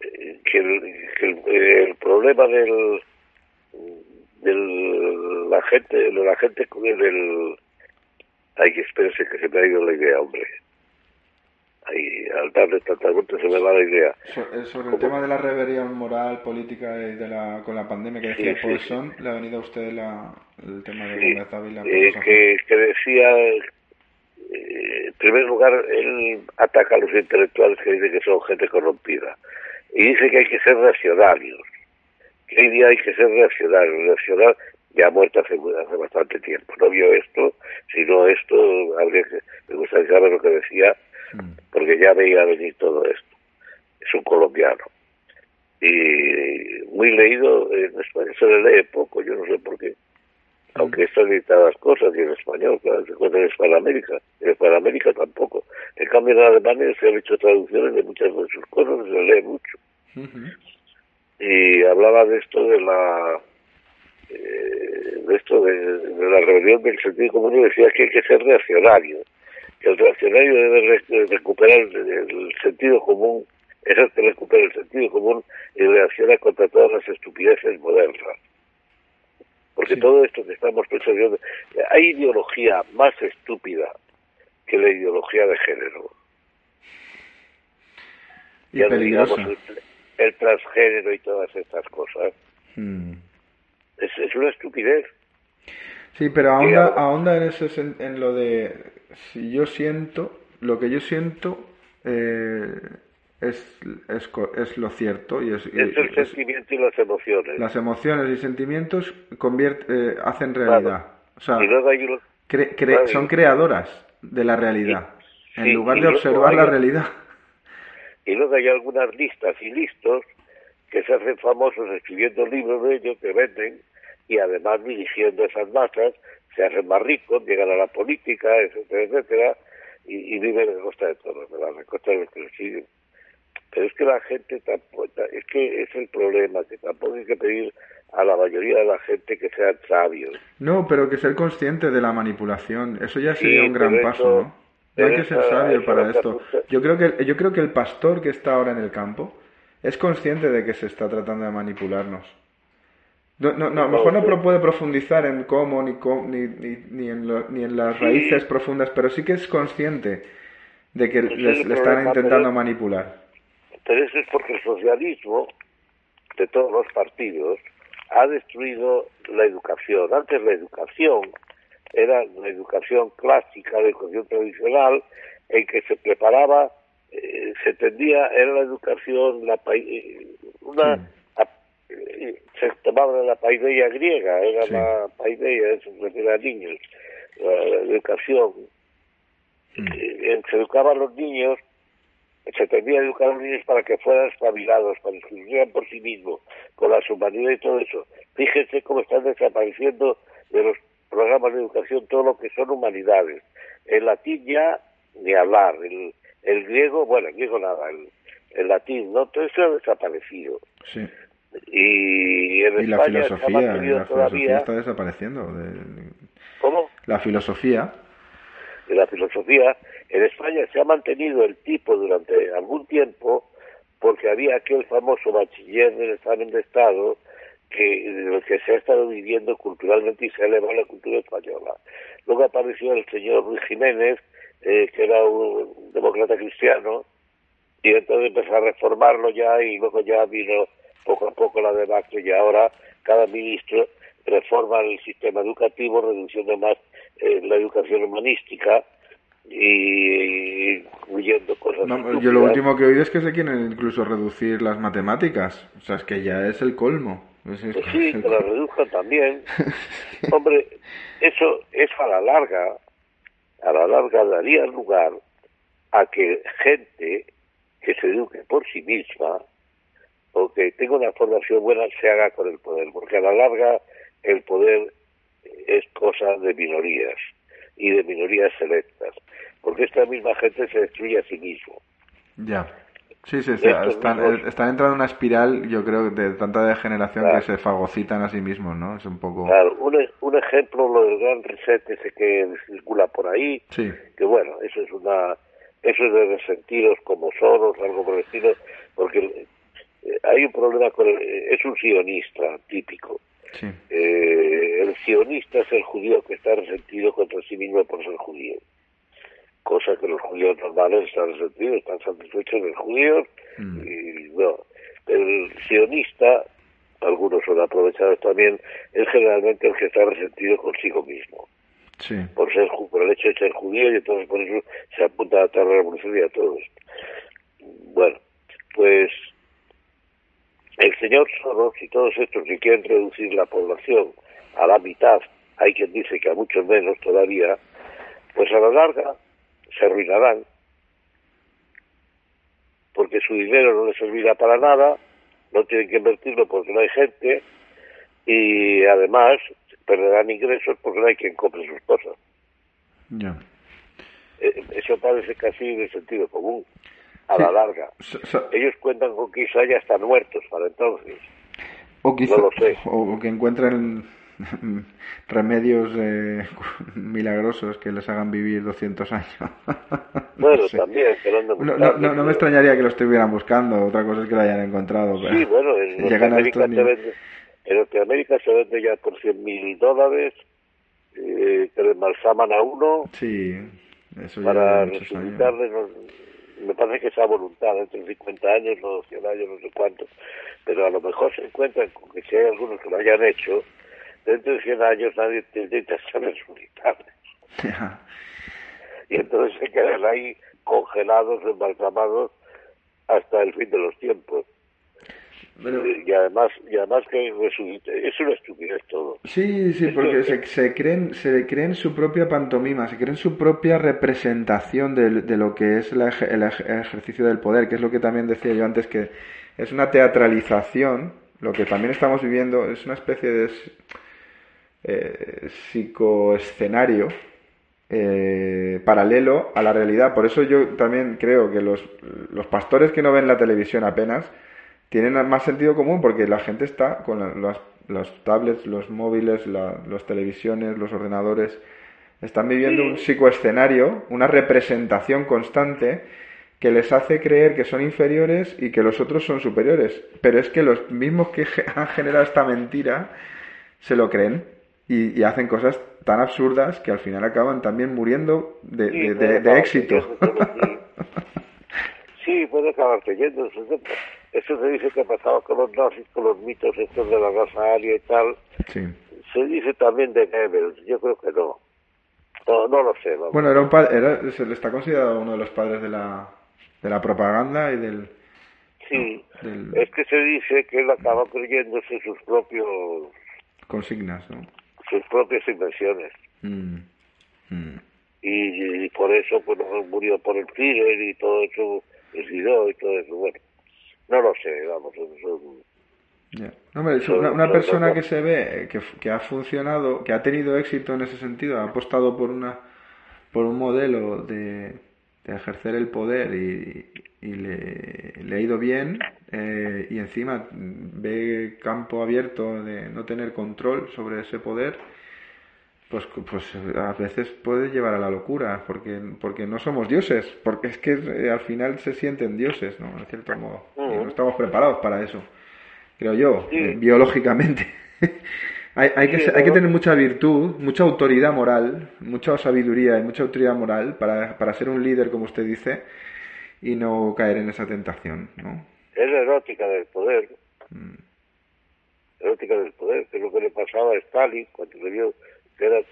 eh, que, el, el, problema del del la gente de la gente con el hay que esperarse que se me ha ido la idea hombre ahí al darle tanta vuelta se me va la idea eh, sobre, el tema de la rebelión moral política y de la con la pandemia que decía sí, le ha venido a usted la el tema de eh, que, que, decía, eh, en primer lugar, él ataca a los intelectuales que dicen que son gente corrompida. Y dice que hay que ser reaccionarios. Que hoy día hay que ser reaccionarios. Reaccionar ya ha muerto hace, hace bastante tiempo. No vio esto, sino esto, habría que, me gustaría saber lo que decía. Porque ya veía venir todo esto. Es un colombiano. Y muy leído, en español se le lee poco, yo no sé por qué aunque están editadas cosas y en español, claro, se encuentra en Hispanoamérica, en Hispanoamérica tampoco. En cambio en Alemania se han hecho traducciones de muchas de sus cosas, se lee mucho. Y hablaba de esto de la eh, de esto de, la rebelión del sentido común y decía que hay que ser reaccionario, el reaccionario debe recuperar el, sentido común, es el que recupera el sentido común y reacciona contra todas las estupideces modernas porque todo esto que estamos pensando, hay ideología más estúpida que la ideología de género. Y ya digamos el, transgénero y todas estas cosas. Hmm. Es, es una estupidez. Sí, pero ahonda, ahonda en, ese, en lo de si yo siento, lo que yo siento eh, es, es, es, lo cierto. Y es, es el sentimiento y las emociones. Las emociones y sentimientos convierte, eh, hacen realidad. O sea, son creadoras de la realidad, en lugar de observar la realidad. Y luego hay algunas listas y listos que se hacen famosos escribiendo libros de ellos que venden y además dirigiendo esas masas se hacen más ricos, llegan a la política, etcétera, etcétera, y, viven en Costa de Toros, la Costa de los. Pero es que la gente tampoco, es que es el problema, que tampoco hay que pedir a la mayoría de la gente que sean sabios. No, pero que ser consciente de la manipulación, eso ya sería un gran paso, ¿no? No hay que ser sabio para esto. Yo creo que yo creo que el pastor que está ahora en el campo es consciente de que se está tratando de manipularnos. No, no, no, a lo mejor no puede profundizar en cómo, ni, ni, ni, en, ni en las raíces profundas, pero sí que es consciente de que le están intentando manipular. Pero eso es porque el socialismo de todos los partidos ha destruido la educación. Antes la educación era la educación clásica, la educación tradicional, en que se preparaba, eh, se tendía, era la educación, la, eh, una se tomaba la paideia griega, era la paideia, eso se refiere a niños, la, educación. Mm. Se educaba a los niños, se tendía a educar a los niños para que fueran espabilados, para que estuvieran por sí mismos, con la humanidad y todo eso. Fíjense cómo están desapareciendo de los programas de educación todo lo que son humanidades. El latín ya ni hablar, el, el griego, bueno, el griego nada, el, el latín, ¿no? Todo eso ha desaparecido. Sí. Y en la filosofía, la filosofía está desapareciendo. ¿Cómo? La filosofía. la filosofía, en España se ha mantenido el tipo durante algún tiempo porque había aquel famoso bachiller del examen de Estado que de lo que se ha estado viviendo culturalmente y se ha elevado la cultura española. Luego apareció el señor Luis Jiménez, eh, que era un demócrata cristiano, y entonces empezó a reformarlo ya y luego ya vino poco a poco la debacle y ahora cada ministro reforma el sistema educativo reduciendo más eh, la educación humanística y incluyendo cosas. yo lo último que he oído es que se quieren incluso reducir las matemáticas, o sea, es que ya es el colmo. Pues sí, que las reduzcan también. Hombre, eso, es a la larga, a la larga daría lugar a que gente que se eduque por sí misma o que tenga una formación buena se haga con el poder, porque a la larga el poder es cosa de minorías y de minorías selectas, porque esta misma gente se destruye a sí mismo. Ya. Sí, sí, están, entrando en una espiral, yo creo, de tanta degeneración que se fagocitan a sí mismos, ¿no? Es un poco... Claro, un, un ejemplo, lo del gran reset ese que circula por ahí, sí. que bueno, eso es una... Eso es de resentidos como Soros, algo por el estilo, porque hay un problema con eh, es un sionista típico. Eh, el sionista es el judío que está resentido contra sí mismo por ser judío. Cosa que los judíos normales están resentidos, están satisfechos del judío mm. y no. El sionista, algunos son aprovechados también, es generalmente el que está resentido consigo mismo. Por ser por el hecho de ser judío y entonces por eso se apunta a la revolución y a todo esto. Bueno, pues el señor Soros y todos estos que quieren reducir la población a la mitad, hay quien dice que a muchos menos todavía, pues a la larga se arruinarán, porque su dinero no les servirá para nada, no tienen que invertirlo porque no hay gente, y además perderán ingresos porque no hay quien compre sus cosas. Ya. Eh, eso parece casi de sentido común a la larga. Ellos cuentan con que quizá ya están muertos para entonces. O quizá, no lo sé. O, que encuentren remedios eh, milagrosos que les hagan vivir 200 años. bueno, también. no, no, no, me extrañaría que lo estuvieran buscando, otra cosa es que lo hayan encontrado. sí, bueno, en Norteamérica, se vende, en Norteamérica se vende ya por 100 mil dólares, eh, que le embalsaman a uno. Sí, eso para resucitarle me parece que esa voluntad entre 50 años, no 100 años, no sé cuántos, pero a lo mejor se encuentran con que si hay algunos que lo hayan hecho, dentro de 100 años nadie tiene intenciones unitarias. y entonces se quedan ahí congelados, embalsamados hasta el fin de los tiempos. Y además y además que es una estupidez todo sí sí porque se, se, creen se creen su propia pantomima se creen su propia representación de, de lo que es el, ejercicio del poder que es lo que también decía yo antes que es una teatralización lo que también estamos viviendo es una especie de eh, psicoescenario eh, paralelo a la realidad. Por eso yo también creo que los, los pastores que no ven la televisión apenas tienen más sentido común porque la gente está con las, los tablets, los móviles, las televisiones, los ordenadores, están viviendo un psicoescenario, una representación constante que les hace creer que son inferiores y que los otros son superiores. Pero es que los mismos que han generado esta mentira se lo creen y, hacen cosas tan absurdas que al final acaban también muriendo de, de, éxito. Sí, puede acabar creyendo. Eso se dice que ha pasado con los nazis, con los mitos estos de la raza aria y tal. Sí. Se dice también de Goebbels. Yo creo que no. No, no lo sé. Bueno, era un era, se le está considerado uno de los padres de la, de la propaganda y del... Sí, es que se dice que él acaba creyéndose sus propios... Consignas, ¿no? sus propias invenciones. Mm, mm. Y, por eso pues murió por el Führer y todo eso, suicidó y todo eso. Bueno, no lo sé, vamos, una, una, persona que se ve que, que, ha funcionado, que ha tenido éxito en ese sentido, ha apostado por una por un modelo de, de ejercer el poder y, y le, le, ha ido bien eh, y encima ve campo abierto de no tener control sobre ese poder, pues, pues a veces puede llevar a la locura, porque, porque no somos dioses, porque es que eh, al final se sienten dioses, ¿no? En cierto modo. Y no estamos preparados para eso, creo yo, eh, biológicamente. hay, hay, que, hay que tener mucha virtud, mucha autoridad moral, mucha sabiduría y mucha autoridad moral para, para ser un líder, como usted dice, y no caer en esa tentación, ¿no? Es la erótica del poder. Mm. Erótica del poder, que es lo que le pasaba a Stalin cuando le vio que era,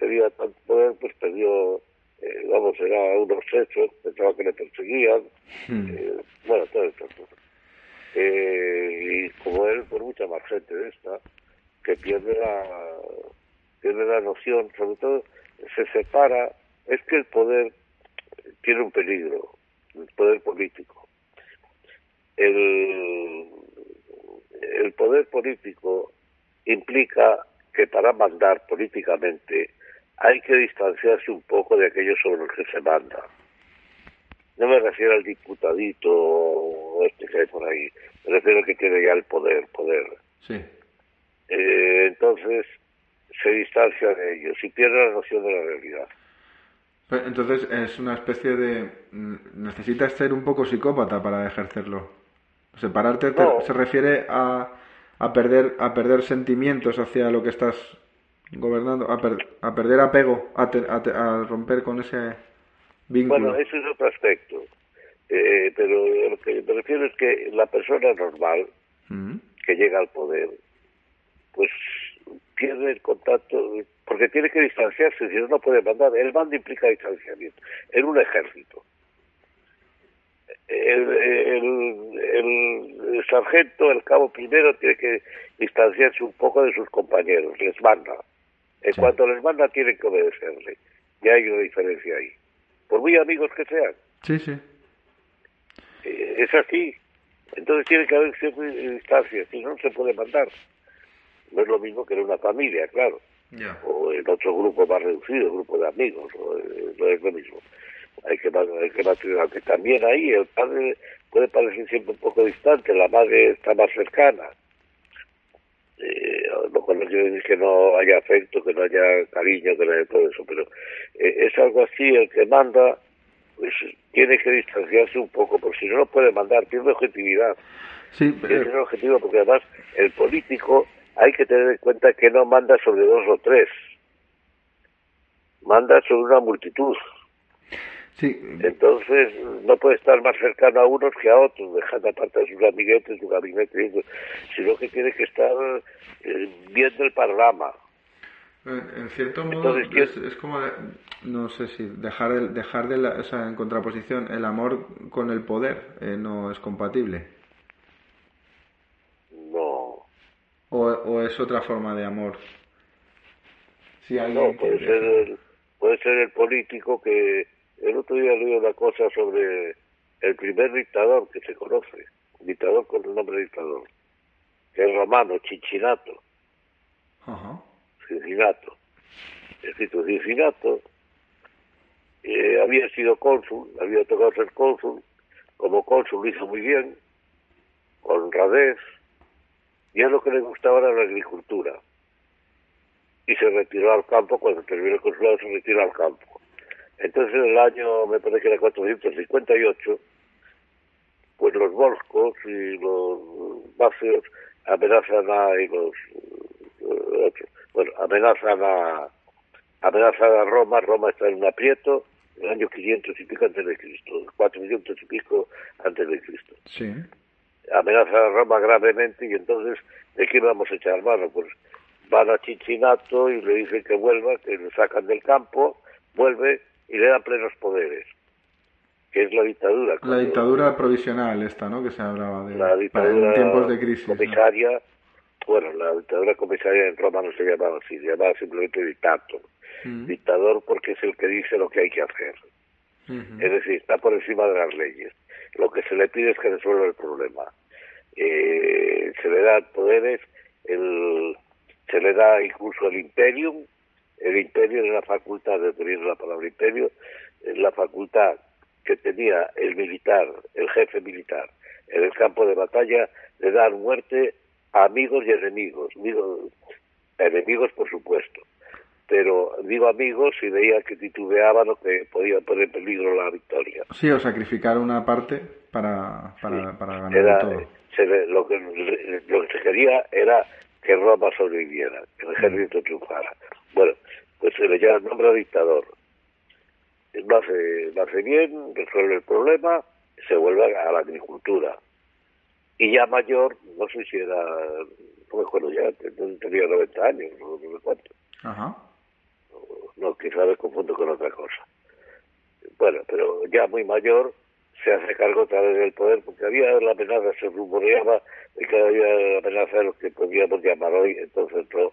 tenía tanto poder, pues perdió, eh, vamos, era un obseso, pensaba que le perseguían, mm. eh, bueno, todo esto. Eh, y como él, por mucha más gente de esta, que pierde la, pierde la noción, sobre todo se separa, es que el poder tiene un peligro, el poder político. El, el poder político implica que para mandar políticamente hay que distanciarse un poco de aquellos sobre los que se manda. No me refiero al diputadito este que hay por ahí, me refiero al que tiene ya el poder, poder. Sí. Eh, entonces se distancia de ellos y pierde la noción de la realidad. Entonces es una especie de... Mm, necesitas ser un poco psicópata para ejercerlo. Separarte se refiere a, a, perder, a perder sentimientos hacia lo que estás gobernando, a, a perder apego, a, a, romper con ese vínculo. Bueno, ese es otro aspecto. Eh, pero lo que me refiero es que la persona normal mm. que llega al poder, pues pierde el contacto, porque tiene que distanciarse, si no, no puede mandar. El mando implica distanciamiento. En un ejército. El, el, sargento, el cabo primero, tiene que distanciarse un poco de sus compañeros, les manda. En cuanto les manda, tienen que obedecerle. Ya hay una diferencia ahí. Por muy amigos que sean. Sí, sí. Eh, es así. Entonces tiene que haber cierta distancia, si no, se puede mandar no es lo mismo que en una familia, claro. O en otro grupo más reducido, grupo de amigos, eh, no, es lo mismo. Hay que, hay que aunque también ahí el padre puede parecer siempre un poco distante, la madre está más cercana. Eh, lo cual no quiere decir que no haya afecto, que no haya cariño, que no haya todo eso, pero eh, es algo así, el que manda, pues tiene que distanciarse un poco, porque si no, no puede mandar, tiene objetividad. Sí, pero... Tiene objetivo, porque además el político hay que tener en cuenta que no manda sobre dos o tres, manda sobre una multitud. Entonces, no puede estar más cercano a unos que a otros, dejando aparte a sus amiguetes, su gabinete, sino que tiene que estar eh, viendo el panorama. En cierto modo, es, como, no sé si, dejar, el, dejar de la, o sea, en contraposición, el amor con el poder eh, no es compatible. No. O, o es otra forma de amor. Si no, puede ser, el, puede ser el político que el otro día leí una cosa sobre el primer dictador que se conoce, dictador con el nombre de dictador, que es romano, Chichinato. Ajá. Escrito Cincinato. Eh, había sido cónsul, había tocado ser cónsul. Como cónsul lo hizo muy bien, con honradez. Y a lo que le gustaba era la agricultura. Y se retiró al campo, cuando terminó el consulado se retiró al campo entonces en el año, me parece que era 458, pues los volscos y los vacios amenazan a, y los eh, bueno, amenazan a amenazan a Roma, Roma está en un aprieto, en el año 500 y pico antes de Cristo, 400 y pico antes de Cristo. Sí. Amenazan a Roma gravemente y entonces, ¿de qué vamos a echar mano? Pues van a Chichinato y le dicen que vuelva, que le sacan del campo, vuelve y le da plenos poderes, que es la dictadura. La dictadura provisional esta, ¿no? Que se hablaba de la dictadura en tiempos de crisis. Comisaria, bueno, la dictadura comisaria en Roma no se llamaba así, se llamaba simplemente dictator. Dictador porque es el que dice lo que hay que hacer. Es decir, está por encima de las leyes. Lo que se le pide es que resuelva el problema. Eh, se le da poderes, el, se le da incluso el imperium, el imperio era la facultad, de la palabra imperio, la facultad que tenía el militar, el jefe militar, en el campo de batalla, de dar muerte a amigos y enemigos. enemigos, por supuesto. Pero digo amigos y veía que titubeaban o que podían poner en peligro la victoria. Sí, o sacrificar una parte para, para, para ganar todo. lo, que, lo que se quería era que Roma sobreviviera, que el ejército triunfara. Bueno, pues se le llama nombre dictador. Lo hace, lo hace bien, resuelve el problema, se vuelve a la agricultura. Y ya mayor, no sé si era, no me acuerdo ya, tenía 90 años, no, me cuento. Ajá. No, quizás me confundo con otra cosa. Bueno, pero ya muy mayor se hace cargo otra vez del poder, porque había la amenaza, se rumoreaba de que había la amenaza de lo que podríamos llamar hoy, entonces entró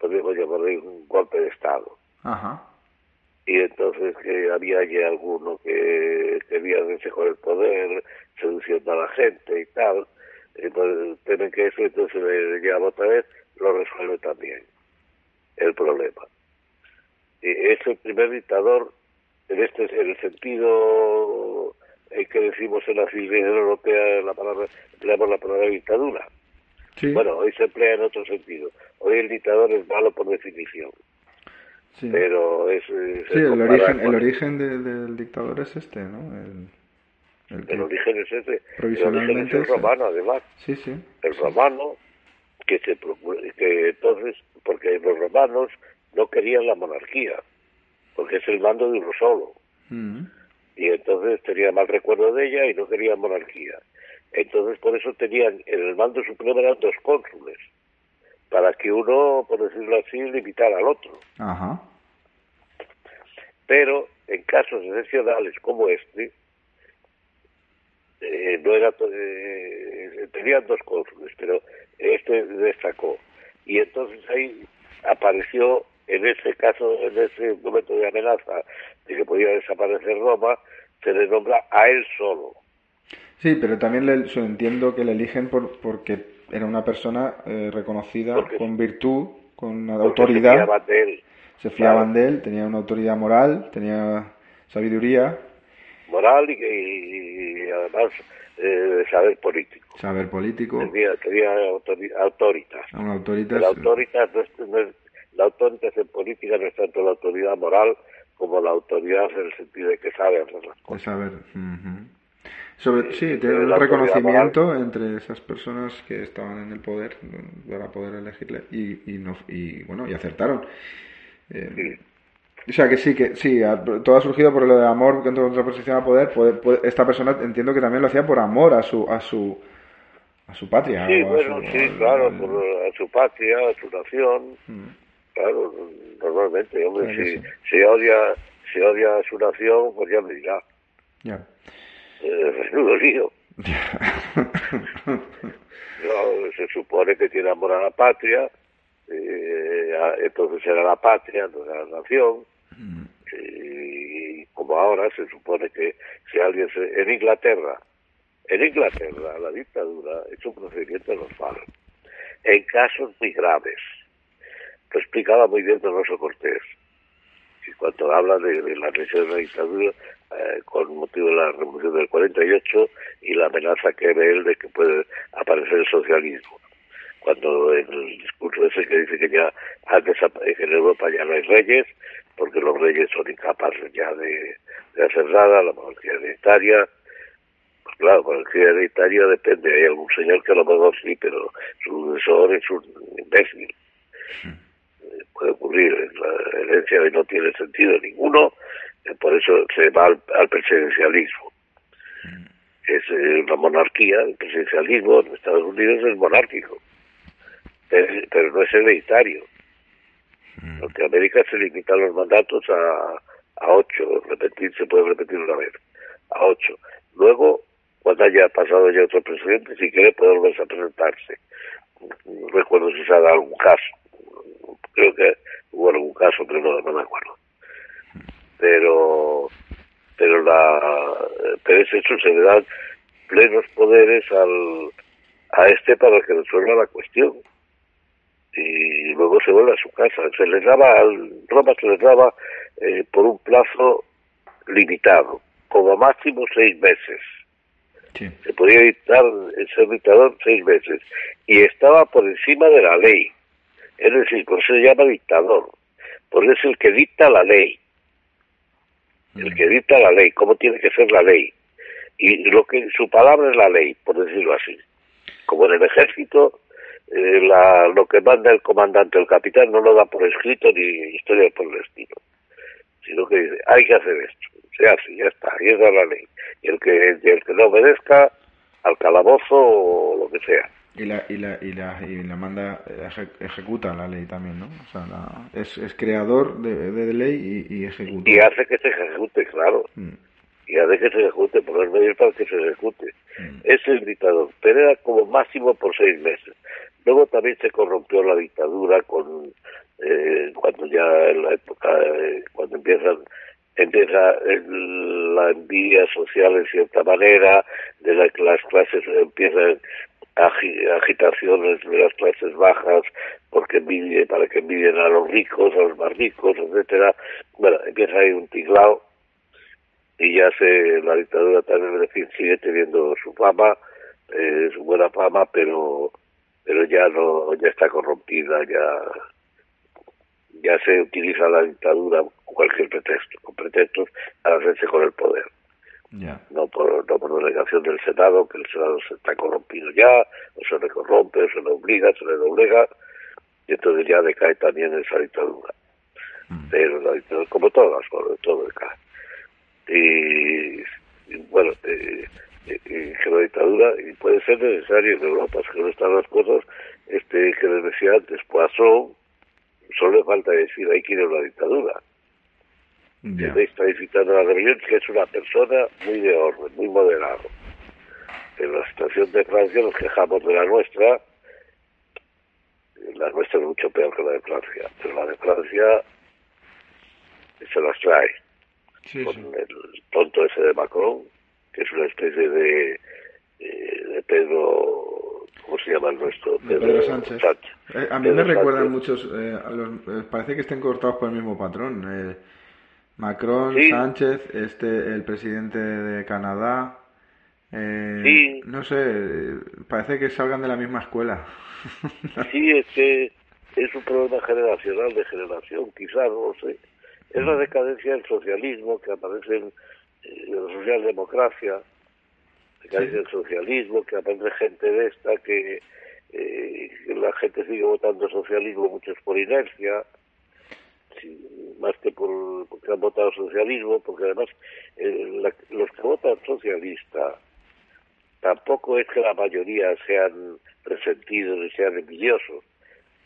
podemos llamarle un golpe de Estado. Ajá. Y entonces que había ya alguno que quería verse con el poder, seduciendo a la gente y tal. Entonces temen que eso, entonces le llama otra vez, lo resuelve también el problema. Y es el primer dictador en este en el sentido en que decimos en la civilización europea la palabra empleamos la palabra dictadura bueno, hoy se emplea en otro sentido. Hoy el dictador es malo por definición. Sí. Pero es... sí, el origen, el origen del dictador es este, ¿no? El, el, origen es ese. El origen es el romano, además. Sí, sí. El romano, que se que entonces, porque los romanos no querían la monarquía, porque es el mando de uno solo. Mm. Y entonces tenía mal recuerdo de ella y no querían monarquía. Entonces, por eso tenían en el mando supremo eran dos cónsules, para que uno, por decirlo así, limitara al otro. Ajá. Pero en casos excepcionales como este, eh, no era eh, tenían dos cónsules, pero este destacó. Y entonces ahí apareció, en ese caso, en ese momento de amenaza de que podía desaparecer Roma, se le nombra a él solo Sí, pero también le, entiendo que le eligen por, porque era una persona eh, reconocida con virtud, con autoridad. Se fiaban de él. Se fiaban de él, tenía una autoridad moral, tenía sabiduría. Moral y, además eh, saber político. Saber político. Tenía, tenía autoritas. Una autoritas. La autoritas, la autoritas en política no es tanto la autoridad moral como la autoridad en el sentido de que sabe hacer las cosas. De saber. Sobre, sí, tiene un reconocimiento entre esas personas que estaban en el poder para poder elegirle y, y, no, y bueno, y acertaron. Eh, O sea, que sí, que sí, todo ha surgido por lo de amor contra contraposición al poder. Esta persona entiendo que también lo hacía por amor a su a su a su patria. Sí, bueno, sí, claro, por, a su patria, a su nación. Mm. Claro, normalmente, hombre, si, si, odia si odia a su nación, pues ya me dirá. Ya. Eh, lío. se supone que tiene amor a la patria, eh, entonces era la patria, no era la nación. Mm. Y como ahora se supone que si alguien se, en Inglaterra, en Inglaterra la dictadura es un procedimiento normal. En casos muy graves, lo explicaba muy bien Donoso Cortés. Y cuando habla de, la agresión de la dictadura eh, con motivo de la revolución del 48 y la amenaza que ve él de que puede aparecer el socialismo. Cuando en el discurso ese que dice que ya antes en Europa ya no hay reyes, porque los reyes son incapaces ya de, hacer nada, la monarquía hereditaria, pues claro, la monarquía hereditaria depende, hay algún señor que a lo mejor sí, pero su sucesor es un imbécil. Hmm puede ocurrir. La herencia no tiene sentido ninguno, eh, por eso se va al, presidencialismo. Mm. Es eh, una monarquía, el presidencialismo en Estados Unidos es monárquico, pero, no es hereditario. Mm. En América se limitan los mandatos a, a ocho, repetir, se puede repetir una vez, a ocho. Luego, cuando haya pasado ya otro presidente, si quiere puede volverse a presentarse. recuerdo si se ha dado algún caso creo que hubo algún caso, pero no, me acuerdo. Pero pero la pero ese hecho se le dan plenos poderes al a este para que resuelva la cuestión. Y luego se vuelve a su casa. Se le daba al Roma se le daba eh, por un plazo limitado como máximo seis meses. Se podía dictar ser dictador seis meses. Y estaba por encima de la ley. Es decir, por eso se llama dictador, porque es el que dicta la ley. El que dicta la ley, cómo tiene que ser la ley. Y lo que su palabra es la ley, por decirlo así. Como en el ejército, eh, la, lo que manda el comandante el capitán no lo da por escrito ni historia por el estilo, sino que dice, hay que hacer esto, se hace, ya está, y esa es la ley. Y el que, el que no obedezca, al calabozo o lo que sea. Y la, y la, y la, y la manda, ejecuta la ley también, ¿no? O sea, es, es creador de, de ley y, y, ejecuta. Y hace que se ejecute, claro. Mm. Y hace que se ejecute, por el medio para que se ejecute. Mm. Es el dictador, pero era como máximo por seis meses. Luego también se corrompió la dictadura con eh, cuando ya en la época, eh, cuando empiezan empieza la envidia social en cierta manera, de la que las clases empiezan agitaciones de las clases bajas porque envidie, para que envidien a los ricos, a los más ricos, etcétera. Bueno, empieza ahí un tiglao y ya se la dictadura también sigue teniendo su fama, eh, su buena fama, pero pero ya no ya está corrompida, ya ya se utiliza la dictadura con cualquier pretexto, con pretextos para hacerse con el poder no por no por delegación del Senado, que el Senado se está corrompido ya, o se le corrompe, o se le obliga, se le doblega, y entonces ya decae también esa dictadura. Mm. Pero la dictadura, como todas, todo decae. Y, bueno, eh, eh, que la dictadura, y puede ser necesario en Europa, si no están las cosas, este que les decía antes, Poisson, solo le falta decir, ahí quiere la dictadura Yeah. está visitando la rebelión, que es una persona muy de orden, muy moderado. En la situación de Francia nos quejamos de la nuestra, la nuestra es mucho peor que la de Francia, pero la de Francia se las trae. con el tonto ese de Macron, que es una especie de, eh, de Pedro, ¿cómo se llama el nuestro? Pedro, Sánchez. Eh, a mí me recuerdan muchos, eh, a los, parece que estén cortados por el mismo patrón. Macron, Sánchez, este, el presidente de Canadá. Eh, no sé, parece que salgan de la misma escuela. sí, es que es un problema generacional de generación, quizás, no sé. Es la decadencia del socialismo que aparece en, la socialdemocracia, decadencia del socialismo, que aparece gente de esta, que eh, la gente sigue votando socialismo, muchos por inercia. Más que por porque han votado socialismo, porque además eh, los que votan socialista tampoco es que la mayoría sean resentidos y sean envidiosos.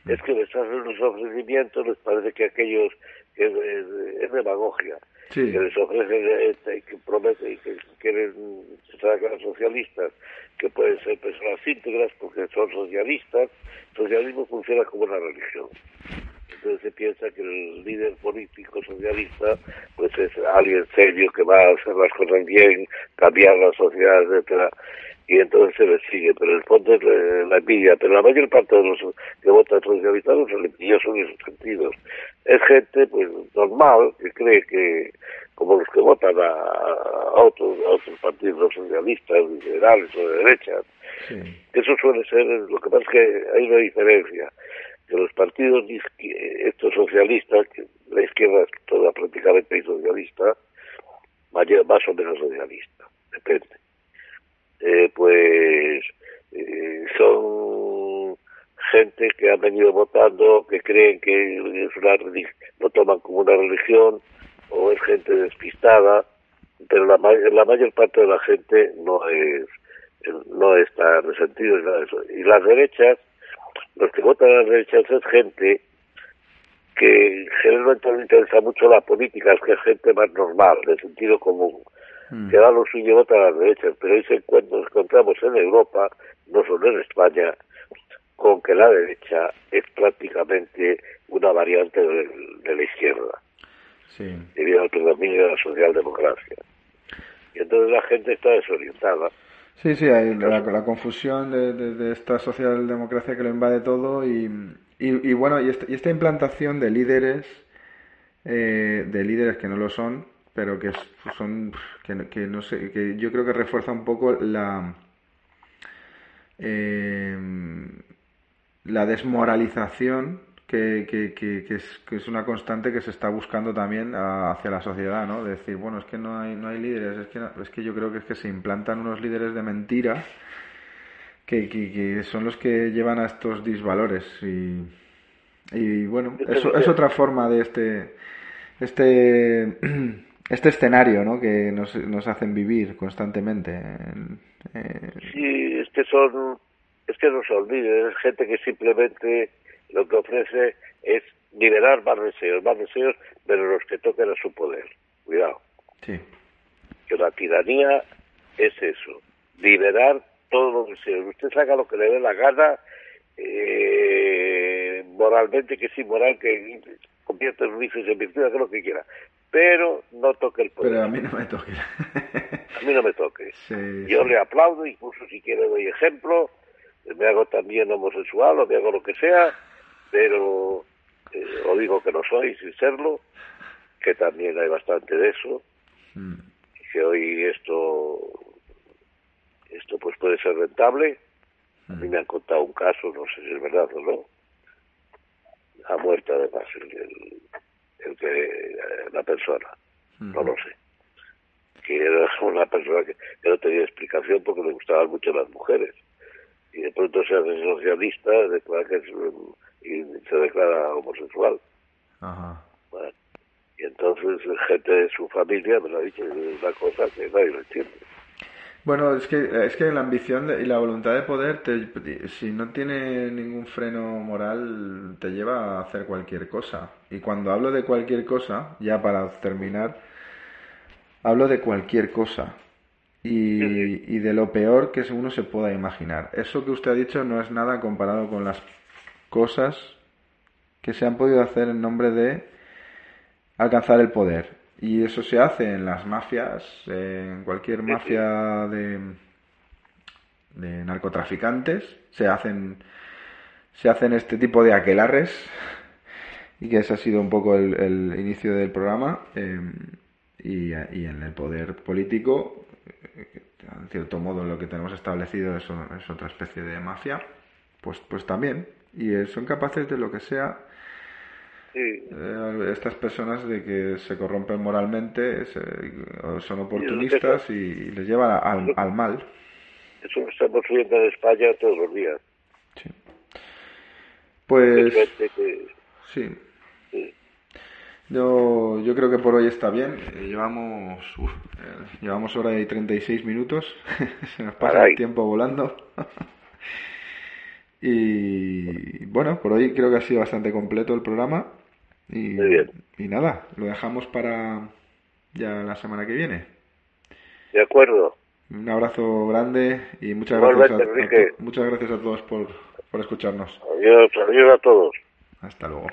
Es que les hacen unos ofrecimientos, les parece que aquellos que es, demagogia, que les ofrecen, este, que prometen y que quieren sacar socialistas, que pueden ser personas íntegras porque son socialistas. El socialismo funciona como una religión. Entonces se piensa que el líder político socialista pues es alguien serio que va a hacer las cosas bien, cambiar la sociedad, etcétera y entonces se le sigue, pero el fondo es la envidia, pero la mayor parte de los que votan socialistas no son envidiosos en esos sentidos. Es gente pues normal que cree que, como los que votan a, otros, a otros partidos socialistas, liberales o de derecha, eso suele ser, lo que pasa es que hay una diferencia, que los partidos estos socialistas, que la izquierda es toda prácticamente socialista, más o menos socialista, depende eh, pues eh, son gente que han venido votando, que creen que es una lo toman como una religión, o es gente despistada, pero la, la mayor parte de la gente no es no está resentido. Y las derechas, los que votan a las derechas es gente que generalmente no interesa mucho la política, es que es gente más normal, de sentido común mm. que da lo suyo vota a las derechas, pero encuentra, nos encontramos en Europa, no solo en España, con que la derecha es prácticamente una variante de, la izquierda, sí. debido al predominio de la socialdemocracia. Y entonces la gente está desorientada. Sí, sí, hay la, confusión de, esta socialdemocracia que lo invade todo y, bueno, y esta, y esta, implantación de líderes, eh, de líderes que no lo son, pero que son que, no sé que yo creo que refuerza un poco la eh, la desmoralización que, que, que, es, que es una constante que se está buscando también hacia la sociedad, ¿no? De decir, bueno, es que no hay, no hay líderes, es que, es que yo creo que es que se implantan unos líderes de mentira que, que, son los que llevan a estos disvalores y, y bueno, eso es otra forma de este este este escenario ¿no? que nos, nos hacen vivir constantemente. Eh... Sí, es que son, es que no se olviden, es gente que simplemente lo que ofrece es liberar más deseos, más deseos, pero los que toquen a su poder. Cuidado. Sí. Que la tiranía es eso, liberar todos los deseos. Usted saca lo que le dé la gana, eh, moralmente, que es moral que convierte en vicios en virtud, que lo que quiera pero no toque el poder. Pero a mí no me toque. a mí no me toque. Yo le aplaudo, incluso si quiere doy ejemplo, me hago también homosexual o me hago lo que sea, pero eh, o digo que no soy sin serlo, que también hay bastante de eso, mm. que hoy esto esto pues puede ser rentable. A mí mm. me han contado un caso, no sé si es verdad o no. Ha muerto además el el que la persona, no lo sé. Que era una persona que, no tenía explicación porque le gustaban mucho las mujeres. Y de pronto se hace socialista declara que y se declara homosexual. y entonces gente de su familia me lo ha dicho, es una cosa que nadie lo entiende. Bueno, es que, es que la ambición y la voluntad de poder, si no tiene ningún freno moral, te lleva a hacer cualquier cosa. Y cuando hablo de cualquier cosa, ya para terminar, hablo de cualquier cosa. Y, y de lo peor que uno se pueda imaginar. Eso que usted ha dicho no es nada comparado con las cosas que se han podido hacer en nombre de alcanzar el poder. Y eso se hace en las mafias, en cualquier mafia de, de narcotraficantes, se hacen, se hacen este tipo de aquelarres, y que ese ha sido un poco el, inicio del programa, y, y, en el poder político, en cierto modo lo que tenemos establecido es, es otra especie de mafia, pues, pues también, y son capaces de lo que sea eh, estas personas de que se corrompen moralmente son oportunistas y, les llevan al, al, mal. Eso lo estamos viendo en España todos los días. Pues... Sí. Yo, yo creo que por hoy está bien. Eh, llevamos, eh, llevamos hora y 36 minutos. Se nos pasa el tiempo volando. Y bueno, por hoy creo que ha sido bastante completo el programa. Y, y nada, lo dejamos para ya la semana que viene. De acuerdo. Un abrazo grande y muchas gracias, a, muchas gracias a todos por, por escucharnos. Adiós, adiós a todos. Hasta luego.